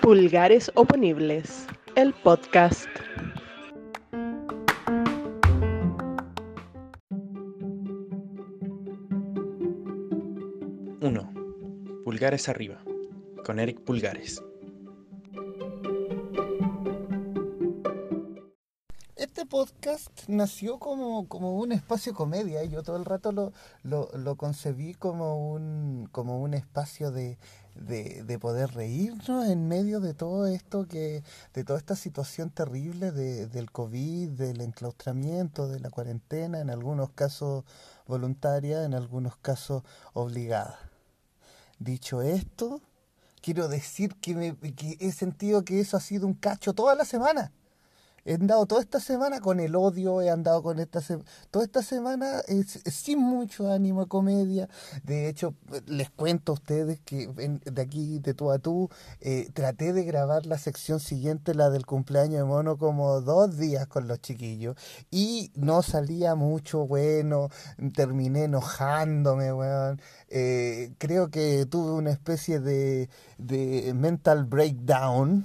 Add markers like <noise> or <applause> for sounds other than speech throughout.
Pulgares Oponibles, el podcast. Pulgares arriba, con Eric Pulgares. Podcast nació como, como un espacio comedia yo todo el rato lo, lo, concebí como un, como un espacio de, de, de poder reírnos en medio de todo esto que, de toda esta situación terrible de, del COVID, del enclaustramiento, de la cuarentena, en algunos casos voluntaria, en algunos casos obligada. Dicho esto, quiero decir que, me, que he sentido que eso ha sido un cacho toda la semana. He andado toda esta semana con el odio, he andado con esta se toda esta semana es, sin mucho ánimo comedia. De hecho, les cuento a ustedes que en, de aquí, de tú a tú, eh, traté de grabar la sección siguiente, la del cumpleaños de mono, como dos días con los chiquillos. Y no salía mucho bueno, terminé enojándome, weón. Eh, creo que tuve una especie de, de mental breakdown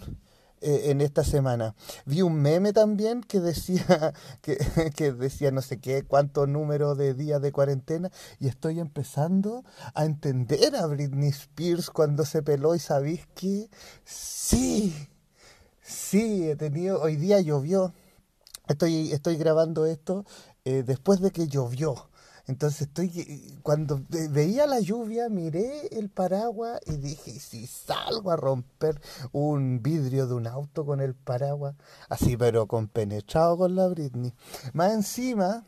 en esta semana. Vi un meme también que decía, <laughs> que, <laughs> que, decía no sé qué, cuánto número de días de cuarentena, y estoy empezando a entender a Britney Spears cuando se peló y sabéis que sí, sí, he tenido, hoy día llovió, estoy, estoy grabando esto eh, después de que llovió. Entonces estoy cuando veía la lluvia miré el paraguas y dije si salgo a romper un vidrio de un auto con el paraguas así pero compenetrado con la Britney más encima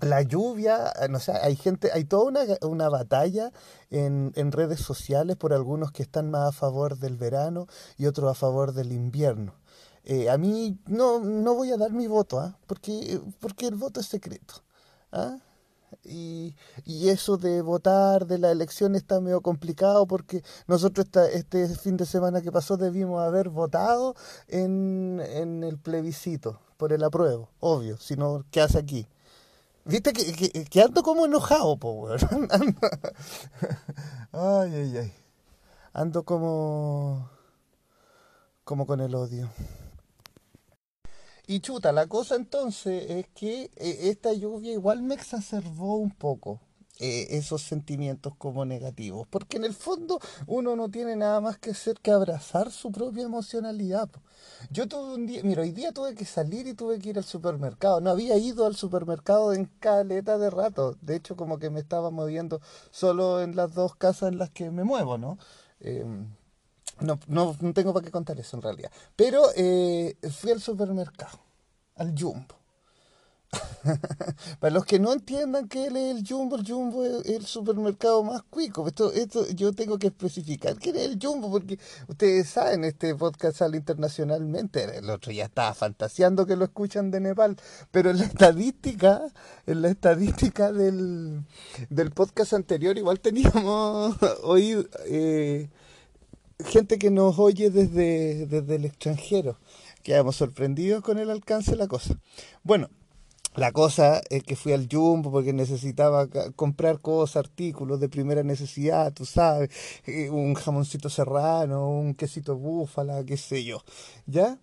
la lluvia, no sé, hay gente, hay toda una, una batalla en, en, redes sociales por algunos que están más a favor del verano y otros a favor del invierno. Eh, a mí no, no voy a dar mi voto, ¿ah? porque, porque el voto es secreto. ¿ah? Y, y, eso de votar de la elección está medio complicado porque nosotros esta, este fin de semana que pasó debimos haber votado en, en el plebiscito por el apruebo, obvio, si no, ¿qué hace aquí? Viste que, que, que ando como enojado, po, <laughs> ay, ay, ay. Ando como, como con el odio. Y chuta, la cosa entonces es que eh, esta lluvia igual me exacerbó un poco eh, esos sentimientos como negativos, porque en el fondo uno no tiene nada más que hacer que abrazar su propia emocionalidad. Yo tuve un día, mira, hoy día tuve que salir y tuve que ir al supermercado. No había ido al supermercado en caleta de rato. De hecho, como que me estaba moviendo solo en las dos casas en las que me muevo, ¿no? Eh, no, no, no, tengo para qué contar eso en realidad. Pero eh, fui al supermercado, al Jumbo. <laughs> para los que no entiendan qué es el Jumbo, el Jumbo es el supermercado más cuico. Esto, esto yo tengo que especificar quién es el Jumbo, porque ustedes saben, este podcast sale internacionalmente. El otro ya estaba fantaseando que lo escuchan de Nepal, pero en la estadística, en la estadística del, del podcast anterior, igual teníamos <laughs> oído. Eh, gente que nos oye desde, desde el extranjero. Quedamos sorprendidos con el alcance de la cosa. Bueno, la cosa es que fui al Jumbo porque necesitaba comprar cosas, artículos de primera necesidad, tú sabes, eh, un jamoncito serrano, un quesito búfala, qué sé yo, ¿ya?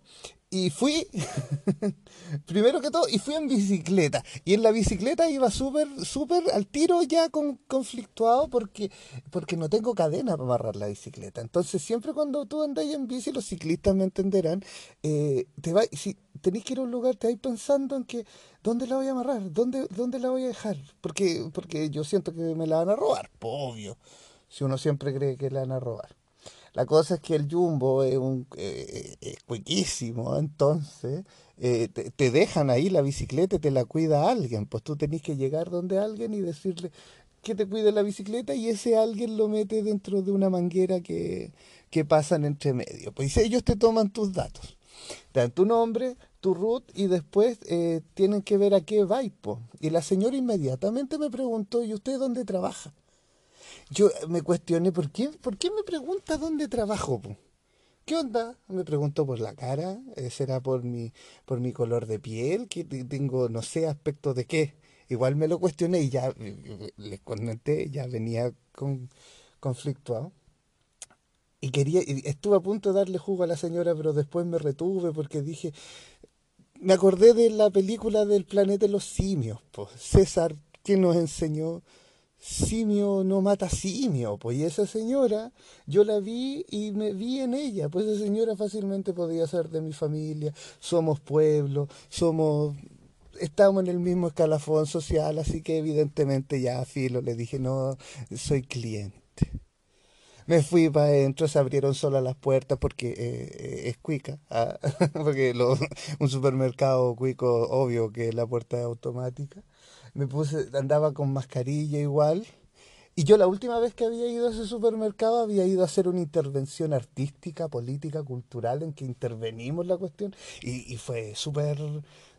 Y fui, <laughs> primero que todo, y fui en bicicleta. Y en la bicicleta iba súper, súper al tiro ya con, conflictuado porque, porque no tengo cadena para amarrar la bicicleta. Entonces, siempre cuando tú andas en bici, los ciclistas me entenderán, eh, te va, si tenéis que ir a un lugar, te vais pensando en que, ¿dónde la voy a amarrar? ¿Dónde, dónde la voy a dejar? Porque, porque yo siento que me la van a robar, obvio. Si uno siempre cree que la van a robar. La cosa es que el Jumbo es un eh, es cuiquísimo, entonces eh, te, te, dejan ahí la bicicleta y te la cuida alguien. Pues tú tenés que llegar donde alguien y decirle que te cuide la bicicleta y ese alguien lo mete dentro de una manguera que, que pasan entre medio. Pues ellos te toman tus datos. Te dan tu nombre, tu root y después eh, tienen que ver a qué va. Y la señora inmediatamente me preguntó, ¿y usted dónde trabaja? Yo me cuestioné, ¿por qué, ¿por qué me pregunta dónde trabajo? ¿Qué onda? Me pregunto por la cara, ¿será por mi, por mi color de piel? que tengo, no sé, aspecto de qué? igual me lo cuestioné y ya eh, les comenté, ya venía con conflictuado. Y quería, y estuve a punto de darle jugo a la señora, pero después me retuve porque dije, me acordé de la película del planeta de los simios, pues César, que nos enseñó simio no mata simio, pues y esa señora, yo la vi y me vi en ella, pues esa señora fácilmente podía ser de mi familia, somos pueblo, somos, estamos en el mismo escalafón social, así que evidentemente ya a Filo le dije, no, soy cliente. Me fui para adentro, se abrieron solas las puertas porque eh, es cuica, ah, <laughs> porque un supermercado cuico, obvio que la puerta es automática me puse, andaba con mascarilla igual. Y yo la última vez que había ido a ese supermercado había ido a hacer una intervención artística, política, cultural, en que intervenimos la cuestión y, fue súper,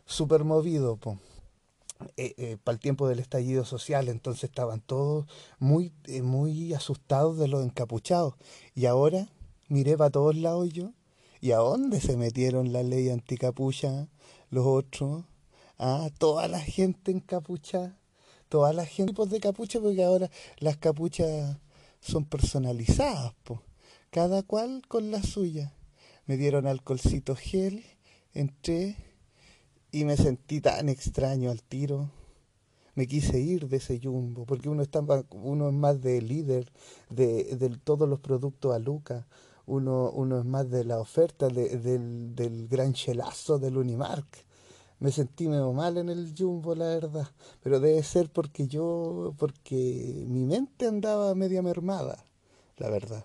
súper movido. Eh, eh, para el tiempo del estallido social, entonces estaban todos muy, eh, muy asustados de los encapuchados. Y ahora miré para todos lados yo, ¿y a dónde se metieron la ley anticapucha los otros? Ah, toda la gente encapuchada, toda la gente tipos de capucha, porque ahora las capuchas son personalizadas, cada cual con la suya. Me dieron alcoholcito gel, entré y me sentí tan extraño al tiro. Me quise ir de ese jumbo, porque uno, está, uno es más de líder de, de todos los productos a Luca. Uno, uno es más de la oferta del, del gran chelazo del Unimark me sentí medio mal en el jumbo, la verdad. Pero debe ser porque yo, porque mi mente andaba media mermada, la verdad.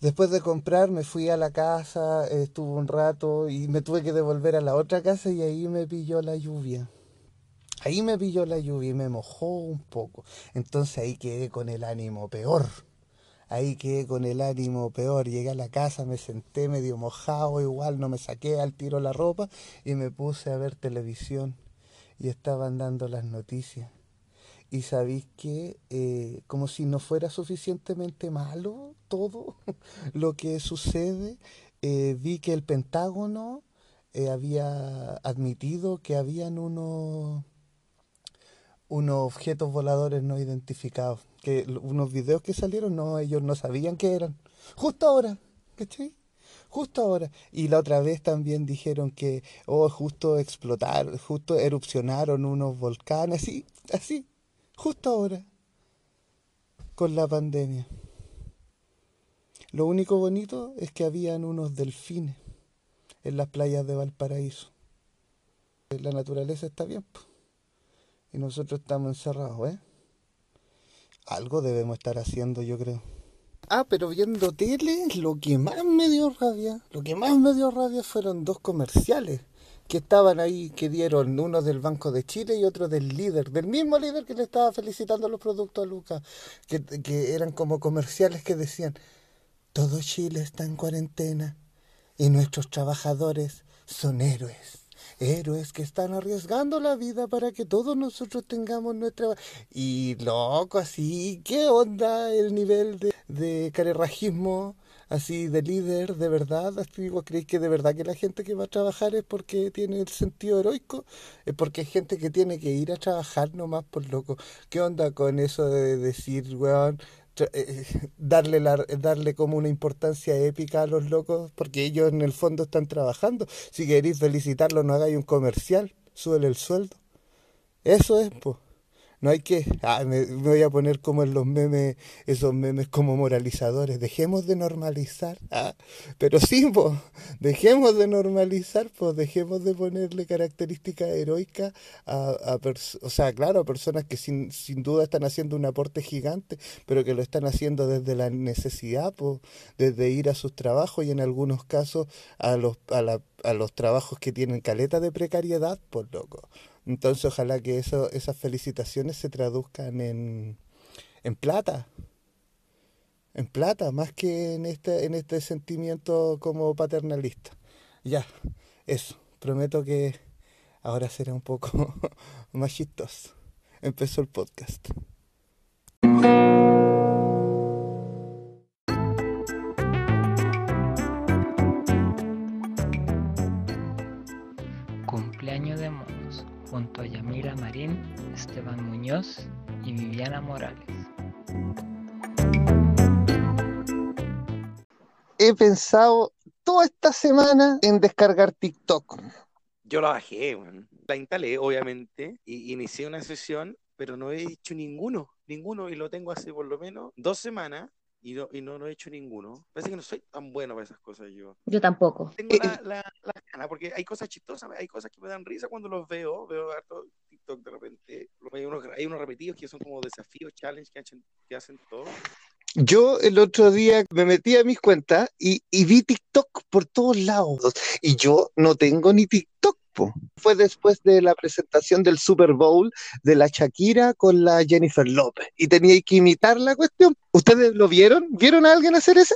Después de comprar me fui a la casa, estuve un rato y me tuve que devolver a la otra casa y ahí me pilló la lluvia. Ahí me pilló la lluvia y me mojó un poco. Entonces ahí quedé con el ánimo peor. Ahí quedé con el ánimo peor. Llegué a la casa, me senté medio mojado, igual no me saqué al tiro la ropa y me puse a ver televisión. Y estaban dando las noticias. Y sabéis que, eh, como si no fuera suficientemente malo todo <laughs> lo que sucede, eh, vi que el Pentágono eh, había admitido que habían unos unos objetos voladores no identificados. Que unos videos que salieron, no, ellos no sabían qué eran. Justo ahora, ¿cachai? Justo ahora. Y la otra vez también dijeron que, oh, justo explotar, justo erupcionaron unos volcanes, así, así, justo ahora, con la pandemia. Lo único bonito es que habían unos delfines en las playas de Valparaíso. La naturaleza está bien y nosotros estamos encerrados, ¿eh? Algo debemos estar haciendo, yo creo. Ah, pero viendo tele, lo que más me dio rabia, lo que más me dio rabia fueron dos comerciales que estaban ahí, que dieron uno del Banco de Chile y otro del líder, del mismo líder que le estaba felicitando los productos a Lucas, que, que eran como comerciales que decían, todo Chile está en cuarentena y nuestros trabajadores son héroes héroes que están arriesgando la vida para que todos nosotros tengamos nuestra... Y loco, así, ¿qué onda el nivel de, de carerrajismo? así de líder, de verdad, así digo, ¿creéis que de verdad que la gente que va a trabajar es porque tiene el sentido heroico? Es porque hay gente que tiene que ir a trabajar nomás por loco. ¿Qué onda con eso de decir, weón, eh, <laughs> darle, la, darle como una importancia épica a los locos, porque ellos en el fondo están trabajando. Si queréis felicitarlos, no hagáis un comercial, súbele el sueldo. Eso es, pues. No hay que, ah, me, voy a poner como en los memes, esos memes como moralizadores. Dejemos de normalizar. Ah, pero sí, pues, dejemos de normalizar, pues, dejemos de ponerle características heroicas a, a o sea, claro, a personas que sin, sin duda están haciendo un aporte gigante, pero que lo están haciendo desde la necesidad, pues, desde ir a sus trabajos y en algunos casos a los, a, la, a los trabajos que tienen caleta de precariedad, pues loco. Entonces ojalá que eso, esas felicitaciones se traduzcan en, en plata. En plata, más que en este, en este sentimiento como paternalista. Ya, eso. Prometo que ahora será un poco <laughs> más chistoso. Empezó el podcast. De monos. Camila Marín, Esteban Muñoz y Viviana Morales. He pensado toda esta semana en descargar TikTok. Yo la bajé, weón. La instalé, obviamente, y inicié una sesión, pero no he hecho ninguno, ninguno, y lo tengo hace por lo menos dos semanas y no, y no, no he hecho ninguno. Parece que no soy tan bueno para esas cosas yo. Yo tampoco. Tengo la, la, la gana, porque hay cosas chistosas, hay cosas que me dan risa cuando los veo. Veo harto TikTok de repente. Hay unos, hay unos repetidos que son como desafíos, challenge que hacen, que hacen todo. Yo el otro día me metí a mis cuentas y, y vi TikTok por todos lados. Y yo no tengo ni TikTok. Po. Fue después de la presentación del Super Bowl de la Shakira con la Jennifer López. Y tenía que imitar la cuestión. ¿Ustedes lo vieron? ¿Vieron a alguien hacer ese?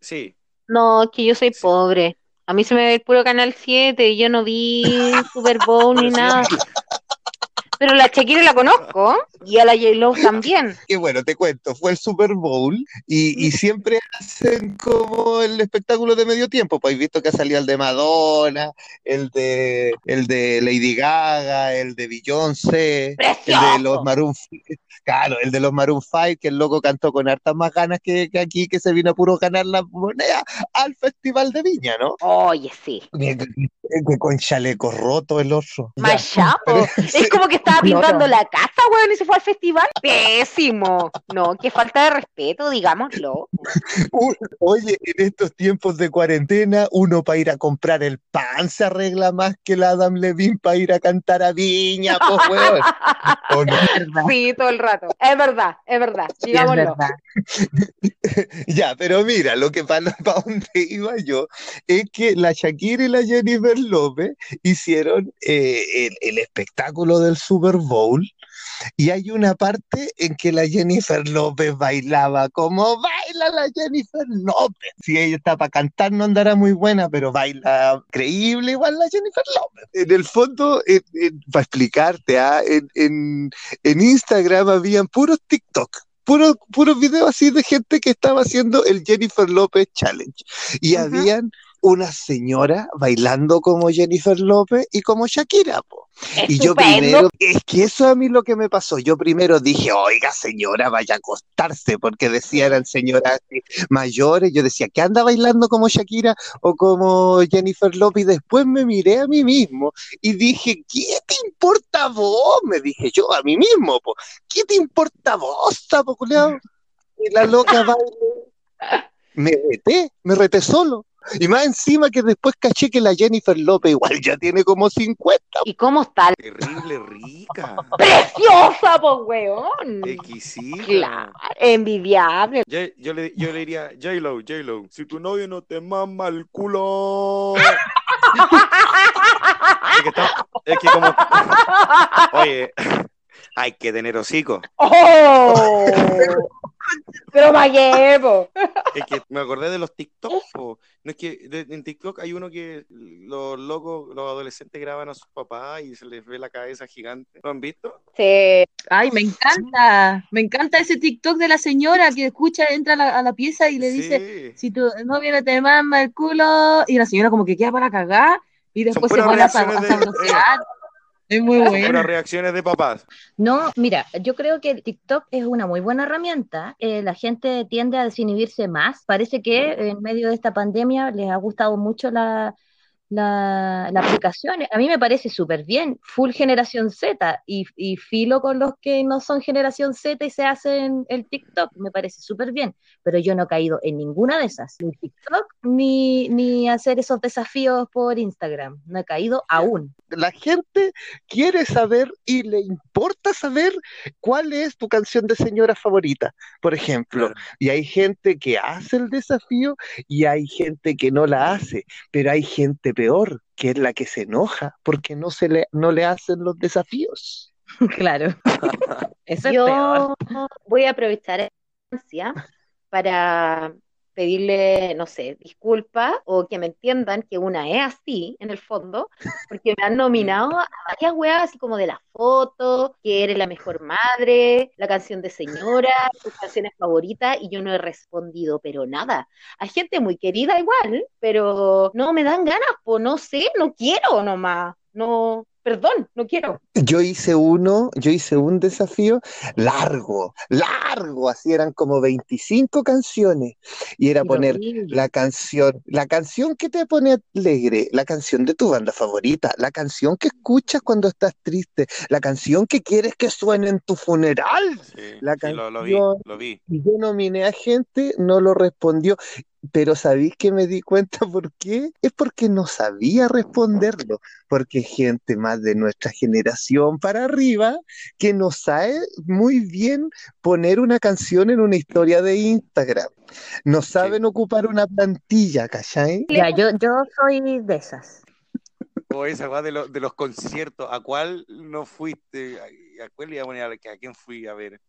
Sí. No, es que yo soy Sí. pobre. A mí se me ve el puro Canal 7 y yo no vi Super Bowl ni nada. Pero la Shakira la conozco y a la J-Lo también. <laughs> Que bueno, te cuento, fue el Super Bowl y, y siempre hacen como el espectáculo de medio tiempo. Pues he visto que ha salido el de Madonna, el de, el de Lady Gaga, el de Beyoncé, el de los ¡Precioso! Maroon 5, claro, el de los Maroon 5, que el loco cantó con hartas más ganas que, que aquí, que se vino a puro ganar la moneda al Festival de Viña, ¿no? Oye, sí. Que con chaleco roto el. Ya, Más <laughs> Es como que estaba <laughs> pintando la casa, weón, y se fue al festival. Pésimo. No, qué falta de respeto, digámoslo. <laughs> Oye, en estos tiempos de cuarentena, uno para ir a comprar el pan se arregla más que el Adam Levine para ir a cantar a Viña, pues, weón. Sí, todo el rato. Es verdad, es verdad. sí, es Digámoslo. verdad. Ya, pero mira, lo que para donde iba yo es que la Shakira y la Jennifer López hicieron eh, el, el espectáculo del Super Bowl y hay una parte en que la Jennifer López bailaba como baila la Jennifer López. Si ella está para cantar no andará muy buena, pero baila increíble igual la Jennifer López. En el fondo, para explicarte, ah, en, en, en Instagram habían puros TikTok. Puros, puros videos así de gente que estaba haciendo el Jennifer López Challenge. Y habían una señora bailando como Jennifer López y como Shakira, po. Y yo primero, es que eso a mí lo que me pasó, yo primero dije, oiga señora, vaya a acostarse, porque decían eran señoras mayores, yo decía, ¿qué anda bailando como Shakira o como Jennifer López? Y después me miré a mí mismo y dije, ¿qué te importa vos? Me dije yo a mí mismo, po. ¿qué te importa vos, sapo culiao? Y la loca <laughs> baile. Me reté, me reté solo. Y más encima que después caché que la Jennifer López igual ya tiene como 50. ¿Y cómo está? Terrible rica. <laughs> ¡Preciosa, pues, weón! Exquisita. Claro, envidiable. Yo, yo le, yo le diría, J-Lo, J-Lo, si tu novio no te mama el culo. <laughs> es que, está- es que como. <laughs> Oye, hay que tener hocico. ¡Oh! <laughs> Pero po? Es que me acordé de los TikTok. po. No es que de- en TikTok hay uno que los locos, los adolescentes graban a sus papás y se les ve la cabeza gigante. ¿Lo han visto? Sí. Ay, me encanta, me encanta ese TikTok de la señora que escucha, entra a la, a la pieza y le dice, si tu novio no te mama el culo, y la señora como que queda para cagar, y después se pone a, a de-. <laughs> Es muy bueno. puras reacciones de papás. No, mira, yo creo que TikTok es una muy buena herramienta. Eh, la gente tiende a desinhibirse más. Parece que en medio de esta pandemia les ha gustado mucho la, la, la aplicación. A mí me parece súper bien. Full generación Z y, y filo con los que no son generación Z y se hacen el TikTok. Me parece súper bien. Pero yo no he caído en ninguna de esas. Ni TikTok ni, ni hacer esos desafíos por Instagram. No he caído aún. La gente quiere saber y le importa saber cuál es tu canción de señora favorita, por ejemplo. Y hay gente que hace el desafío y hay gente que no la hace, pero hay gente peor, que es la que se enoja porque no se le, no le hacen los desafíos. <laughs> Claro. <laughs> Eso es Yo peor. voy a aprovechar esta instancia para pedirle, no sé, disculpas o que me entiendan que una es así, en el fondo, porque me han <laughs> nominado a varias weas así como de la foto, que eres la mejor madre, la canción de señora, tus canciones favoritas, y yo no he respondido, pero nada. Hay gente muy querida igual, pero no me dan ganas, pues no sé, no quiero nomás. No, perdón, no quiero. Yo hice uno, yo hice un desafío largo, largo, así eran como 25 canciones y era poner horrible. la canción, la canción que te pone alegre, la canción de tu banda favorita, la canción que escuchas cuando estás triste, la canción que quieres que suene en tu funeral. Sí, La sí, lo, lo vi, canción- lo vi. Y Yo nominé a gente, no lo respondió, pero ¿sabéis que me di cuenta <laughs> por qué? Es porque no sabía responderlo, porque gente más de nuestra generación para arriba que no sabe muy bien poner una canción en una historia de Instagram. No saben ocupar una plantilla, ¿cachai? Ya, yo, yo soy de esas. O esa de, los de los conciertos, ¿a cuál no fuiste? ¿A, a cuál le iba a poner? ¿A, a quién fui a ver?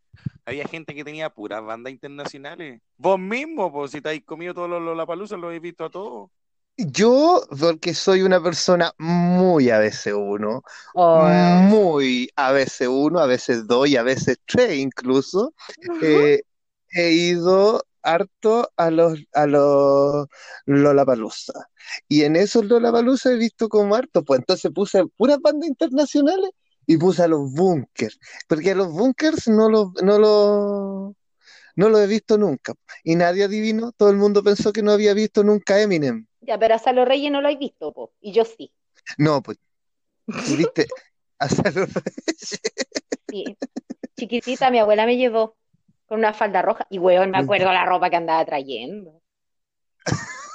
Había gente que tenía puras bandas internacionales. Vos mismo, pues si te habéis comido todos los Lollapalooza, lo habéis visto a todos. Yo, porque soy una persona muy a veces uno, Oh, muy a veces uno, a veces dos y a veces tres incluso, eh, he ido harto a los a los Lollapalooza. Y en esos Lollapalooza he visto como harto, pues entonces puse puras bandas internacionales y puse a los Bunkers, porque a los Bunkers no los no los no los he visto nunca. Y nadie adivinó, todo el mundo pensó que no había visto nunca Eminem. Ya, pero a Salo Reyes no lo he visto, po, y yo sí. No, pues, tú viste <laughs> a Salo Reyes. Sí. Chiquitita, mi abuela me llevó con una falda roja. Y weón, me acuerdo la ropa que andaba trayendo.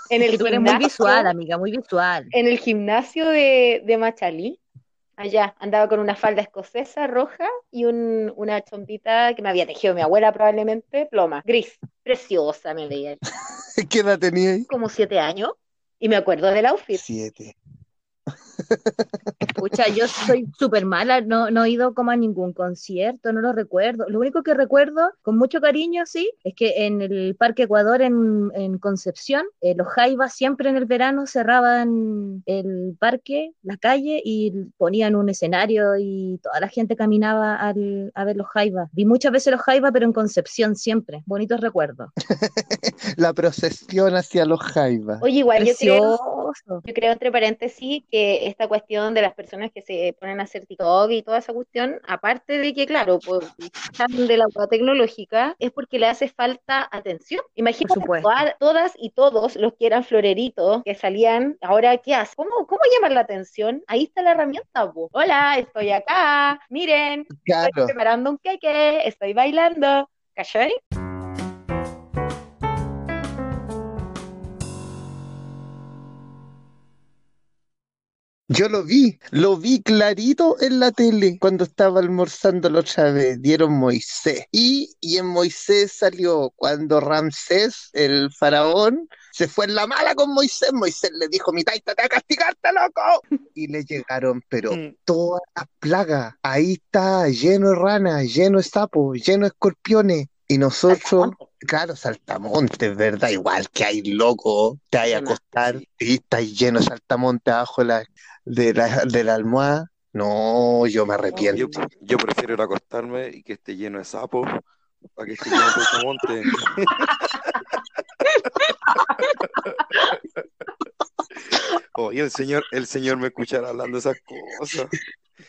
En el tú eres muy gimnasio, visual, amiga, muy visual. en el gimnasio de, de Machalí, allá, andaba con una falda escocesa roja y un- una chompita que me había tejido mi abuela probablemente, ploma, gris. Preciosa me veía. <laughs> ¿Qué edad tenía ahí? Como siete años. Y me acuerdo del outfit. Siete. Escucha, yo soy súper mala, no, no he ido como a ningún concierto, no lo recuerdo. Lo único que recuerdo, con mucho cariño, sí, es que en el Parque Ecuador en, en Concepción, eh, los jaivas siempre en el verano cerraban el parque, la calle y ponían un escenario y toda la gente caminaba al- a ver los jaivas. Vi muchas veces los jaivas, pero en Concepción siempre. Bonitos recuerdos. <laughs> La procesión hacia los jaivas. Oye, igual yo creo, Yo creo entre paréntesis que esta cuestión de las personas que se ponen a hacer TikTok y toda esa cuestión, aparte de que, claro, pues de la tecnológica, es porque le hace falta atención. Imagínate todas y todos los que eran floreritos, que salían, ahora, ¿qué hacen? ¿Cómo, cómo llamar la atención? Ahí está la herramienta, po. Hola, estoy acá, miren, estoy preparando un queque, estoy bailando, ¿cachai? Yo lo vi, lo vi clarito en la tele cuando estaba almorzando la otra vez. Dieron Moisés. Y, y en Moisés salió cuando Ramsés, el faraón, se fue en la mala con Moisés. Moisés le dijo, mi taita te va a castigarte, loco. Y le llegaron, pero Mm. todas las plagas. Ahí está, lleno de ranas, lleno de sapos, lleno de escorpiones. Y nosotros, claro, saltamontes, ¿verdad? Igual que hay loco, te hay a acostar y está lleno de saltamontes abajo de la, de la, de la almohada. No, yo me arrepiento. yo prefiero ir a acostarme y que esté lleno de sapos para que esté lleno de saltamontes. <laughs> Oh, y el señor, el señor me escuchará hablando esas cosas.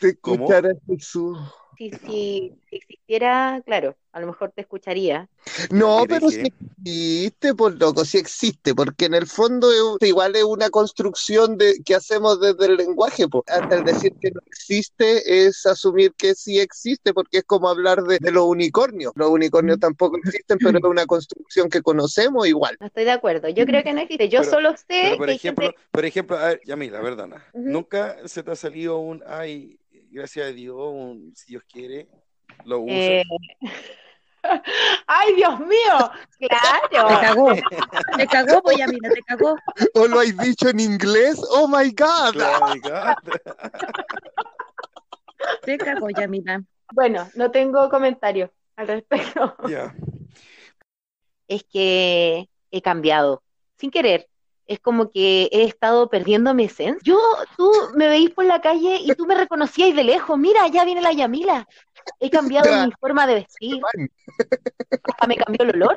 Te ¿Cómo? escuchara Jesús. Si, si, si existiera, claro, a lo mejor te escucharía. No, pero sí existe, por loco, sí existe, porque en el fondo es igual es una construcción de, que hacemos desde el lenguaje, po. Hasta el decir que no existe es asumir que sí existe, porque es como hablar de, de los unicornios. Los unicornios tampoco existen, pero es una construcción que conocemos igual. No estoy de acuerdo. Yo creo que no existe. Yo Pero- solo sé Pero por que ejemplo, gente. por ejemplo, a ver, Yamila, perdona. Ujú. ¿Nunca se te ha salido un ay, gracias a Dios, un si Dios quiere, lo usas? eh, <laughs> ¡Ay, Dios mío! Te ¡Claro! cagó. Te cagó, <laughs> pues ya mira, te cagó. ¿O lo has dicho en inglés? ¡Oh my God! Claro, my God. <laughs> Te cagó, ya mira. Bueno, no tengo comentarios al respecto. Ya. Es que he cambiado, sin querer. Es como que he estado perdiendo mi esencia. Yo, tú me veís por la calle y tú me reconocías de lejos. Mira, ya viene la Yamila. He cambiado Ya. mi forma de vestir. Hasta me cambió el olor.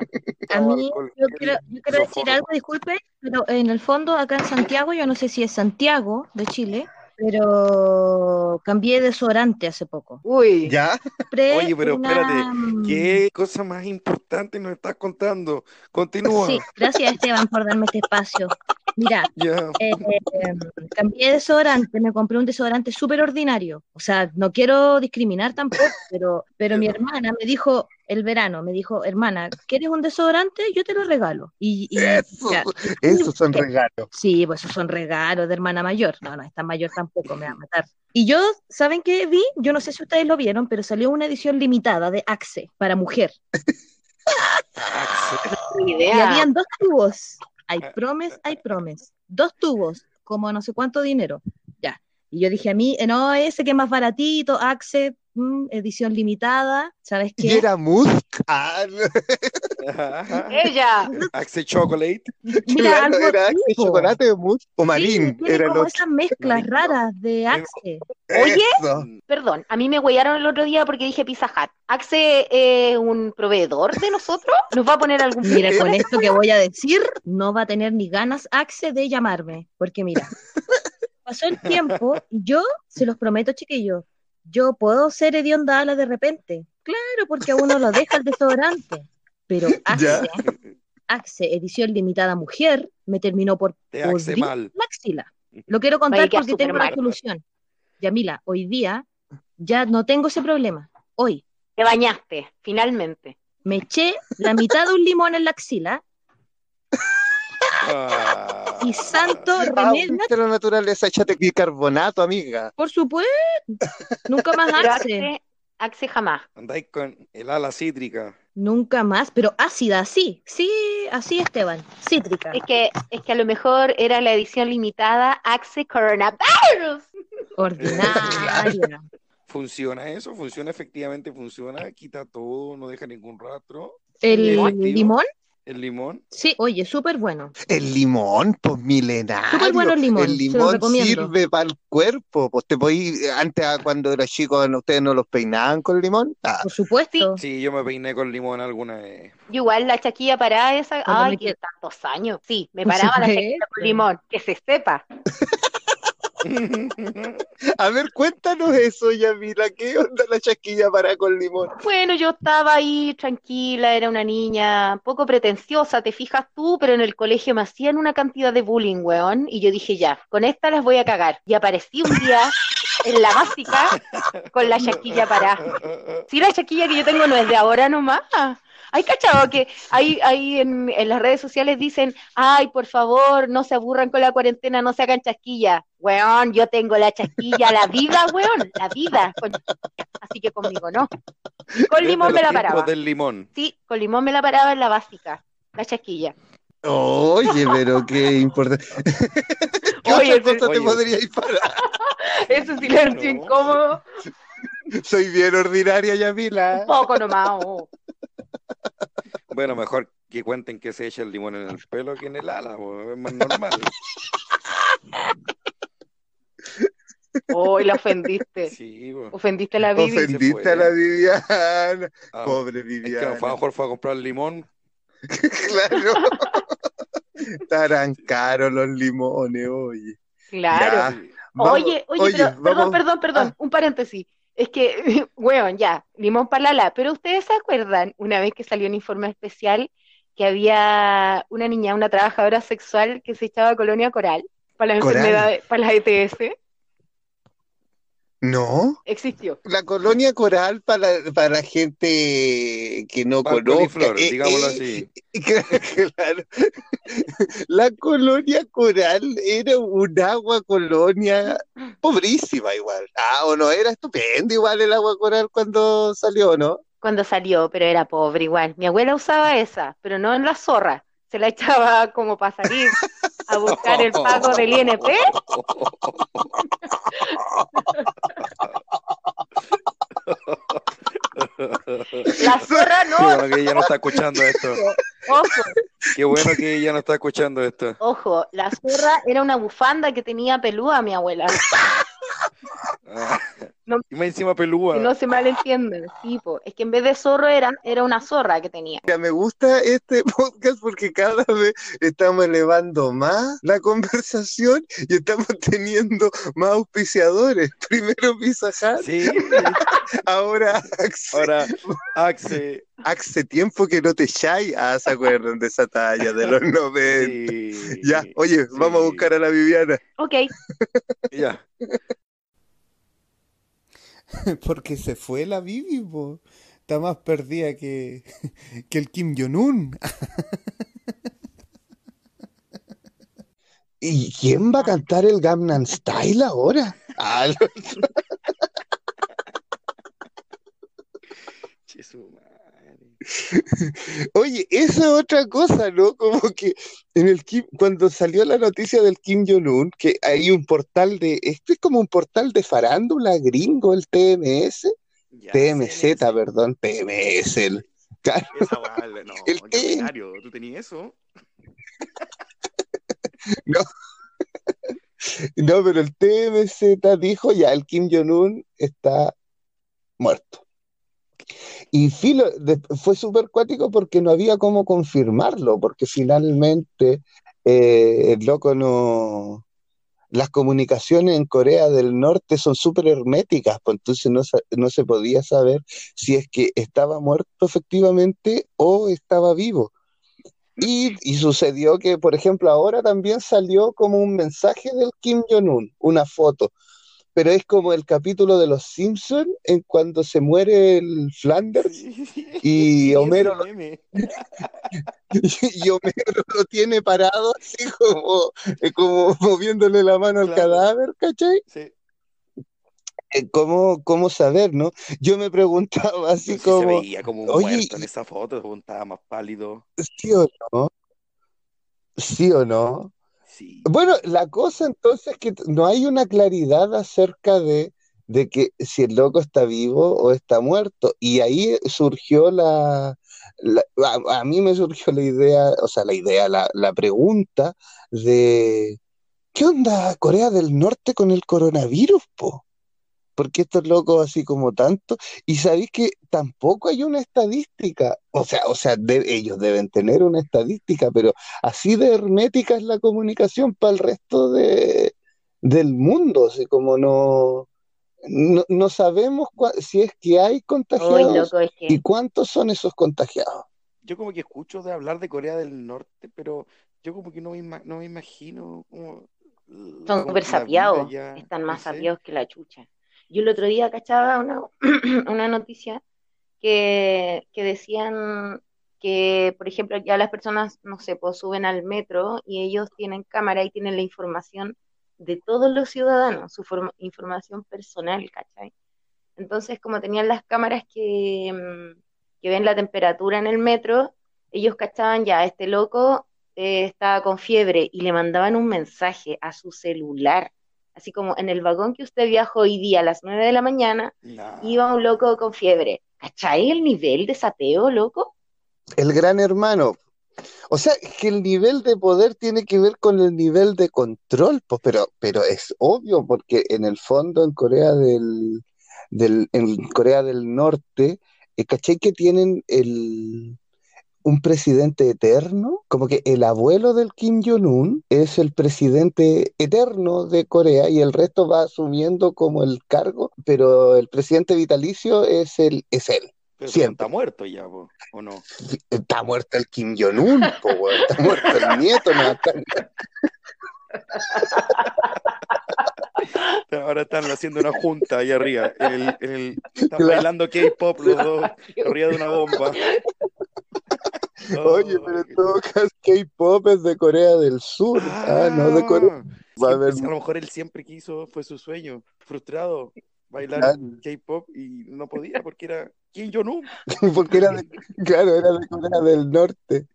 A mí, Alcohol, yo quiero, yo quiero decir algo, disculpe, pero en el fondo acá en Santiago, yo no sé si es Santiago de Chile, pero cambié de desodorante hace poco. Uy, ¿Ya? Compré Oye, pero una, espérate, mm, ¿qué cosa más importante nos estás contando? Continúa. Sí, gracias Esteban por darme este espacio. Mira, <laughs> Ya. eh, em, cambié de desodorante, me compré un desodorante súper ordinario. O sea, no quiero discriminar tampoco, pero, pero mi hermana me dijo, el verano, me dijo, hermana, ¿quieres un desodorante? Yo te lo regalo. Y, y Eso, ya, esos son ¿qué? regalos. Sí, pues esos son regalos de hermana mayor. No, no, es tan mayor tampoco, me va a matar. Y yo, ¿saben qué vi? Yo no sé si ustedes lo vieron, pero salió una edición limitada de Axe para mujer. <laughs> ni Y idea. habían dos tubos. I promise, I promise. Dos tubos, como no sé cuánto dinero. Y yo dije a mí, eh, no, ese que es más baratito, Axe, mm, edición limitada. ¿Sabes Y qué? era Musk. Ah. Ella. Axe Chocolate. Mira, algo era Axe chocolate de Musk. O Sí, Marín. tiene era como lo esas mezclas raras de Axe. Oye, Eso. Perdón, a mí me huellaron el otro día porque dije Pizza Hut. ¿Axe es un proveedor de nosotros? ¿Nos va a poner algún Mira, con esto que voy a decir, no va a tener ni ganas Axe de llamarme, porque mira, <laughs> pasó el tiempo y yo, se los prometo, chiquillos, yo puedo ser hedionda ala de repente. Claro, porque a uno lo deja el desodorante. Pero <laughs> Ya. Axe, Axe, edición limitada mujer, me terminó por Te podrir mal. la axila. Lo quiero contar porque tengo la mal. solución. Yamila, hoy día ya no tengo ese problema. Hoy Te bañaste, finalmente. me eché la mitad de un limón en la axila Ah. y santo Ah, remedio. la naturaleza, échate bicarbonato, amiga. Por supuesto. Nunca más Pero Axe. Axe, jamás. Andáis con el ala cítrica. Nunca más. Pero ácida, así. Sí, así, Esteban. Cítrica. Es que, es que a lo mejor era la edición limitada Axe Coronavirus. Ordinaria. <laughs> ¿Funciona eso? ¿Funciona efectivamente? ¿Funciona? ¿Quita todo? ¿No deja ningún rastro? ¿El limón? ¿El limón? Sí, oye, súper bueno. El limón, pues milenario. Súper bueno el limón, El se lo limón sirve para el cuerpo. Pues te podí, antes cuando era chico, ustedes no los peinaban con limón. Ah, Por supuesto. Sí, yo me peiné con limón alguna vez. Yo igual la chaquilla parada esa, Cuando ay, me qued- tantos años. Sí, me Por paraba la supuesto. chaquilla con limón, que se sepa. <laughs> <laughs> A ver, cuéntanos eso, Yamila. ¿Qué onda la chasquilla para con limón? Bueno, yo estaba ahí tranquila, era una niña poco pretenciosa, te fijas tú, pero en el colegio me hacían una cantidad de bullying, weón, y yo dije, ya, con esta las voy a cagar. Y aparecí un día en la básica con la chaquilla parada. Sí, la chaquilla que yo tengo no es de ahora nomás. Hay cachado que ahí, ahí en, en las redes sociales dicen, ay, por favor, no se aburran con la cuarentena, no se hagan chasquilla. Weón, yo tengo la chasquilla, la vida, weón, la vida. Con- Así que conmigo no. Con limón me la paraba. del limón. Sí, con limón me la paraba en la básica, la chasquilla. Oye, pero <laughs> qué importante. ¿Qué Oye, otra cosa te oye. podría <laughs> disparar? Ese silencio No. incómodo, Soy bien ordinaria, un Yamila. poco nomás. oh. Bueno, mejor que cuenten que se echa el limón en el pelo que en el ala, es más normal. <laughs> Hoy la ofendiste. Sí. Ofendiste a la. Ofen- Ofendiste a la Viviana. Ah, Pobre es que Viviana. a lo mejor fue a comprar limón. <laughs> Claro. Estarán caros los limones, oye. Claro. Ya. Sí. Vamos- Oye, oye, pero, perdón, perdón, perdón, Ah. un paréntesis. Es que, <laughs> weón, ya, limón palala, pero ustedes se acuerdan una vez que salió un informe especial que había una niña, una trabajadora sexual que se echaba colonia coral para las enfermedades, para las ETS? No, Existió. la colonia coral para, para la gente que no Para conozca. eh, digámoslo eh, así. <laughs> Claro. La colonia coral era un agua colonia pobrísima igual. Ah, o no, era estupendo igual el agua coral cuando salió, ¿no? Cuando salió, pero era pobre igual. Mi abuela usaba esa, pero no en la zorra. Se la echaba como para salir <laughs> a buscar el pago del INP. La zorra no, bueno que ella no está escuchando esto. Ojo, Qué bueno que ella no está escuchando esto. ojo, la zorra era una bufanda que tenía pelúa mi abuela. Ah, No, Y más encima pelúa. no se malentiendan, sí, po. Es que en vez de zorro era, era una zorra que tenía. Ya, me gusta este <laughs> podcast porque cada vez estamos elevando más la conversación y estamos <laughs> teniendo más auspiciadores. Primero Pizza Hut, Sí. <laughs> ahora Axe. Ahora, Axe. Hace tiempo que no te echáis. Ah, ¿se acuerdan de esa talla de los 90? Sí. Ya, oye, vamos a Sí. buscar a la Viviana. Ok, <laughs> Ya. <laughs> Porque se fue la Vivi, po. Está más perdida que, <laughs> que el Kim Jong-un. ¿Y quién va a cantar el Gangnam Style ahora? Ah, lo- Che, su madre. <laughs> Oye, esa es otra cosa, ¿no? Como que en el Kim, cuando salió la noticia del Kim Jong-un, que hay un portal de, esto es como un portal de farándula gringo, el TMS, Ya, TMZ, perdón, TMS, el, claro, Esa weá, no, <laughs> El qué T. ordinario. ¿Tú tenías eso? <laughs> no. No, pero el TMZ dijo ya, el Kim Jong-un está muerto. Y fue súper cuático porque no había cómo confirmarlo, porque finalmente eh, el loco no... Las comunicaciones en Corea del Norte son súper herméticas, pues entonces no, no se podía saber si es que estaba muerto efectivamente o estaba vivo. Y, y sucedió que, por ejemplo, ahora también salió como un mensaje del Kim Jong-un, una foto, pero es como el capítulo de Los Simpsons en cuando se muere el Flanders y <laughs> Homero lo, <laughs> y Homero lo tiene parado así como, eh, como <laughs> moviéndole la mano al Claro. cadáver, ¿cachai? Sí. Eh, ¿Cómo, cómo saber, no? Yo me preguntaba así sí se como, veía como un oye, muerto en esa foto, estaba más pálido. ¿sí o no? ¿Sí o no? Bueno, la cosa entonces es que no hay una claridad acerca de, de que si el loco está vivo o está muerto. Y ahí surgió la, la- a, a mí me surgió la idea, o sea, la idea, la, la pregunta de ¿qué onda Corea del Norte con el coronavirus, po? Porque estos locos así como tanto, y sabéis que tampoco hay una estadística, o sea, o sea, de- ellos deben tener una estadística, pero así de hermética es la comunicación para el resto de, del mundo, así como no, no, no sabemos cua- si es que hay contagiados loco, es y cuántos son esos contagiados. Yo como que escucho de hablar de Corea del Norte, pero yo como que no me, ima- no me imagino como, son súper sapiados, están no más sé. sapiados que la chucha. Yo el otro día cachaba una, <clears throat> una noticia que, que decían que, por ejemplo, ya las personas, no sé, pues suben al metro y ellos tienen cámara y tienen la información de todos los ciudadanos, su forma- información personal, ¿cachai? Entonces, como tenían las cámaras que, mm, que ven la temperatura en el metro, ellos cachaban ya, este loco eh, estaba con fiebre y le mandaban un mensaje a su celular, así como en el vagón que usted viajó hoy día a las 9 de la mañana, iba un loco con fiebre. ¿Cachai el nivel de sateo, loco? El gran hermano. O sea, que el nivel de poder tiene que ver con el nivel de control, pues, pero, pero es obvio, porque en el fondo en Corea del, del, en Corea del Norte, eh, ¿cachai que tienen el, un presidente eterno? Como que el abuelo del Kim Jong-un es el presidente eterno de Corea y el resto va asumiendo como el cargo, pero el presidente vitalicio es el, es él. Pero Siempre. está muerto ya, po, ¿o no? Está muerto el Kim Jong-un. Está muerto el nieto, no está- <laughs> ahora están haciendo una junta ahí arriba. En el, en el- están Claro. bailando K-pop los dos, arriba de una bomba. <laughs> Oye, pero en todo caso, K-pop es de Corea del Sur. Ah, no de Corea. Va a Siempre- haber- a lo mejor él siempre quiso, fue su sueño, frustrado, bailar Claro. K-pop y no podía porque era Kim Jong-un. <laughs> Porque era de, claro, era de Corea del Norte.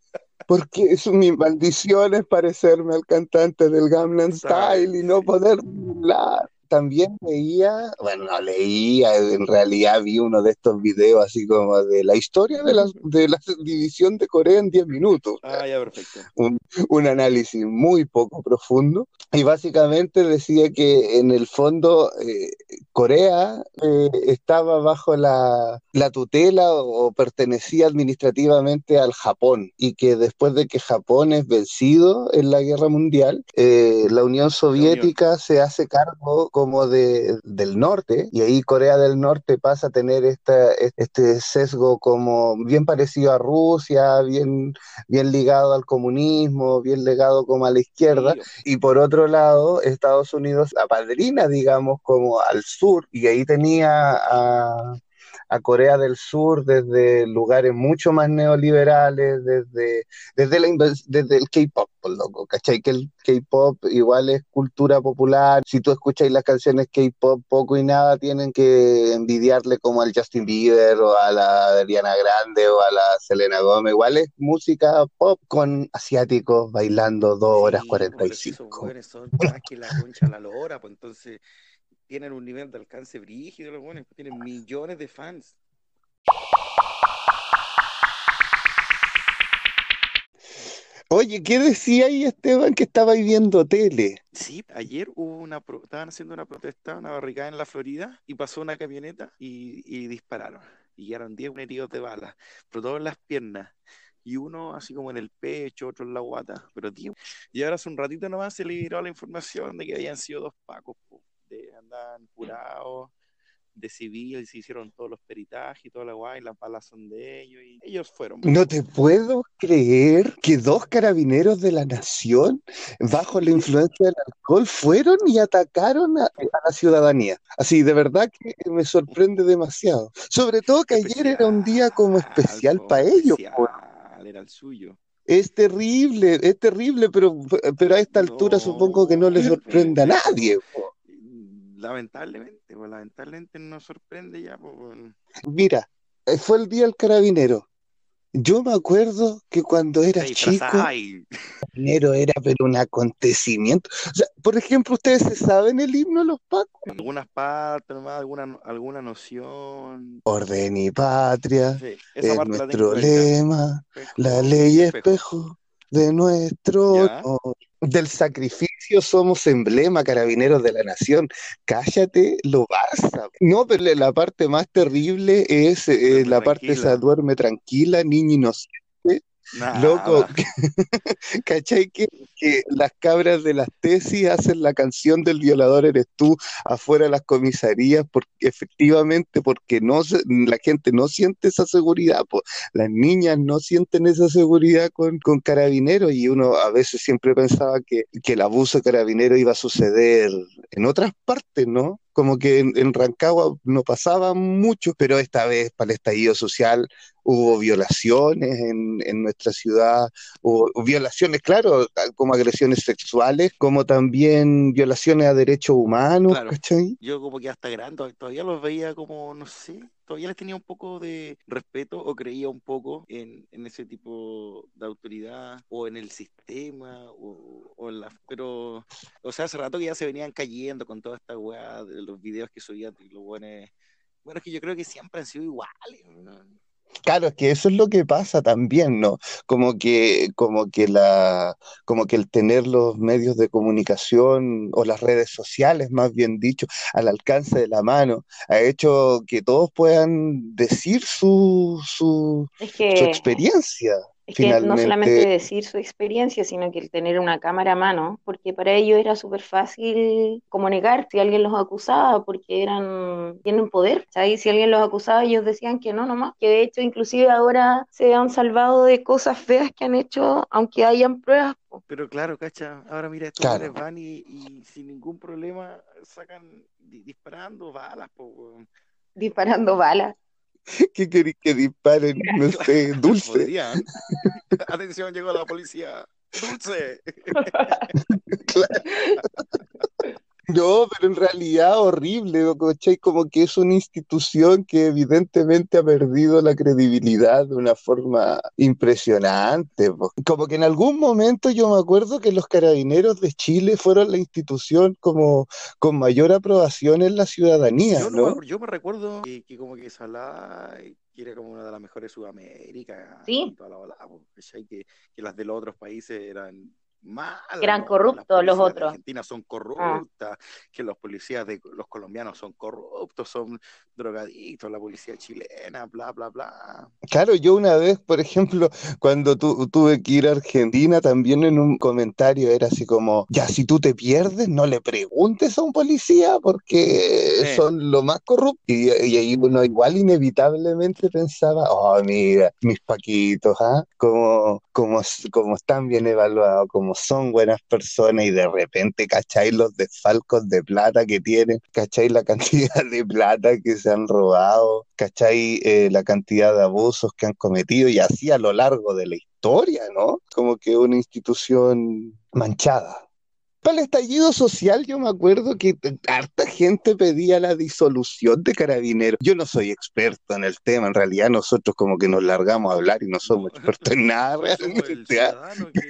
Porque es mi maldición es parecerme al cantante del Gangnam Style y no poder bailar. También leía, bueno, no leía, en realidad vi uno de estos videos así como de la historia de la, de la división de Corea en 10 minutos. Ah, ya, perfecto. un, un análisis muy poco profundo y básicamente decía que en el fondo eh, Corea eh, estaba bajo la, la tutela o pertenecía administrativamente al Japón y que después de que Japón es vencido en la guerra mundial, eh, la Unión Soviética se hace cargo como de, del norte y ahí Corea del Norte pasa a tener esta, este sesgo como bien parecido a Rusia, bien, bien ligado al comunismo, bien ligado como a la izquierda. Y por otro lado Estados Unidos apadrina digamos como al sur y ahí tenía a, a Corea del Sur desde lugares mucho más neoliberales, desde, desde, la, desde el K-pop, por loco, ¿cachai? Que el K-pop igual es cultura popular. Si tú escuchas las canciones K-pop, poco y nada tienen que envidiarle como al Justin Bieber o a la Ariana Grande o a la Selena Gomez. Igual es música pop con asiáticos bailando 2 horas Sí, pues, pero es que esos 45. weones son más que la concha la lora, pues entonces tienen un nivel de alcance brígido, los pues, tienen millones de fans. Oye, ¿qué decía ahí Esteban que estaba ahí viendo tele? Sí, ayer hubo una, pro- estaban haciendo una protesta, una barricada en la Florida y pasó una camioneta y, y dispararon. Y quedaron 10 heridos de bala, pero todos en las piernas. Y uno así como en el pecho, otro en la guata. Pero tío, y ahora hace un ratito nomás se liberó la información de que habían sido dos pacos, po, de andaban curados, de civil, y se hicieron todos los peritajes y toda la guay, las balas son de ellos, y ellos fueron. No te puedo creer que dos carabineros de la nación, bajo la influencia del alcohol, fueron y atacaron a, a la ciudadanía. Así, de verdad que me sorprende demasiado. Sobre todo que ayer era un día como especial para ellos. era el suyo. Es terrible, es terrible, pero, pero a esta altura supongo que no le sorprende a nadie. Lamentablemente, pues lamentablemente nos sorprende ya, pues. Mira, eh, fue el día del carabinero. Yo me acuerdo que cuando era chico, y- carabinero era pero un acontecimiento. O sea, por ejemplo, ¿ustedes se saben el himno de los Pacos? algunas partes nomás, alguna, alguna noción. Orden y patria Sí, esa es parte la nuestro hecha. lema, Espejo, la ley espejo. espejo de nuestro honor. Del sacrificio somos emblema, carabineros de la nación. Cállate, lo Barça. No, pero la- parte más terrible es eh, la parte esa, duerme tranquila, niño inocente. Nada. Loco, <laughs> ¿cachai? Que, que las cabras de las tesis hacen la canción del violador eres tú afuera de las comisarías porque efectivamente porque no se- la gente no siente esa seguridad, pues las niñas no sienten esa seguridad con, con carabineros y uno a veces siempre pensaba que, que el abuso de carabineros iba a suceder en otras partes, ¿no? Como que en, en Rancagua no pasaba mucho, pero esta vez para el estallido social hubo violaciones en, en nuestra ciudad, hubo violaciones, claro, como agresiones sexuales, como también violaciones a derechos humanos, Claro. ¿cachai? Yo como que hasta grande todavía los veía como, no sé, todavía les tenía un poco de respeto o creía un poco en, en ese tipo de autoridad o en el sistema o, o en la... Pero, o sea, hace rato que ya se venían cayendo con toda esta weá de los videos que subían los buenos... Bueno, es que yo creo que siempre han sido iguales. ¿no? Claro, es que eso es lo que pasa también, ¿no? Como que, como que la, como que el tener los medios de comunicación o las redes sociales, más bien dicho, al alcance de la mano, ha hecho que todos puedan decir su, su, Es su experiencia. Es que no solamente decir su experiencia, sino que el tener una cámara a mano, porque para ellos era súper fácil comunicar si alguien los acusaba, porque eran, tienen poder, ¿sabes? Si alguien los acusaba, ellos decían que no, nomás, que de hecho inclusive ahora se han salvado de cosas feas que han hecho, aunque hayan pruebas. Pero claro, cacha, ahora mira, estos Claro. van y, y sin ningún problema sacan di- disparando balas, po, disparando balas. <laughs> ¿Qué queréis que disparen? <laughs> No sé, dulce. Podrían. Atención, llegó la policía. Dulce. <laughs> No, pero en realidad horrible. ¿cachai? Como que es una institución que evidentemente ha perdido la credibilidad de una forma impresionante. po. Como que en algún momento yo me acuerdo que los carabineros de Chile fueron la institución como con mayor aprobación en la ciudadanía, Yo, no ¿no? me, yo me recuerdo que, que como que se hablaba que era como una de las mejores de Sudamérica Sí. y toda la. Que, que las de los otros países eran malas. Eran ¿no? corruptos Las los otros. Argentina son corruptas, que los policías de los colombianos son corruptos, son drogadictos, la policía chilena, bla, bla, bla. Claro, yo una vez, por ejemplo, cuando tu- tuve que ir a Argentina, también en un comentario era así como, ya si tú te pierdes, no le preguntes a un policía porque Sí. son lo más corruptos. Y, y ahí uno igual inevitablemente pensaba, oh, mira, mis paquitos, ¿ah? Como, como, como están bien evaluados, como son buenas personas y de repente, ¿cachai? Los desfalcos de plata que tienen, ¿cachai? La <laughs> cantidad de plata que se han robado, ¿cachai? Eh, la cantidad de abusos que han cometido y así a lo largo de la historia, ¿no? Como que una institución manchada. Para el estallido social, yo me acuerdo que harta gente pedía la disolución de Carabineros. Yo no soy experto en el tema, en realidad nosotros como que nos largamos a hablar y no somos <laughs> expertos en nada Somos el realmente.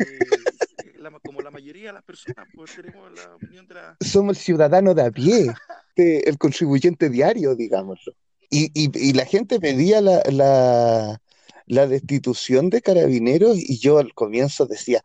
La- como la mayoría de las personas, pues tenemos la opinión de la... somos el ciudadano de a pie, <laughs> de- el contribuyente diario, digámoslo. Y, y- y la gente pedía la, la, la destitución de carabineros y yo al comienzo decía,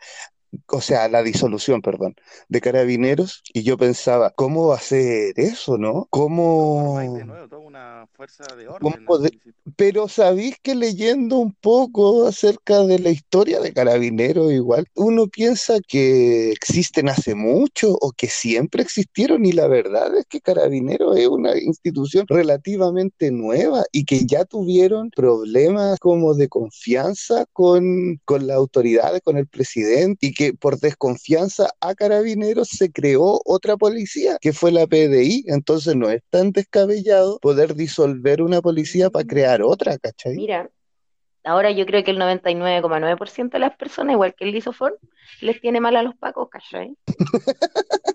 o sea, la disolución, perdón, de carabineros y yo pensaba, ¿cómo va a ser eso, no? ¿Cómo armáis de ¿Cómo, nuevo toda una fuerza de cómo orden? poder- así, sí. Pero sabéis que leyendo un poco acerca de la historia de Carabineros, igual, uno piensa que existen hace mucho o que siempre existieron y la verdad es que Carabineros es una institución relativamente nueva y que ya tuvieron problemas como de confianza con, con las autoridades, con el presidente y que por desconfianza a Carabineros se creó otra policía que fue la PDI. Entonces no es tan descabellado poder disolver una policía para crear otra, ¿cachai? Mira, ahora yo creo que el 99,9% de las personas, igual que el lisoform, les tiene mal a los pacos, ¿cachai? <laughs>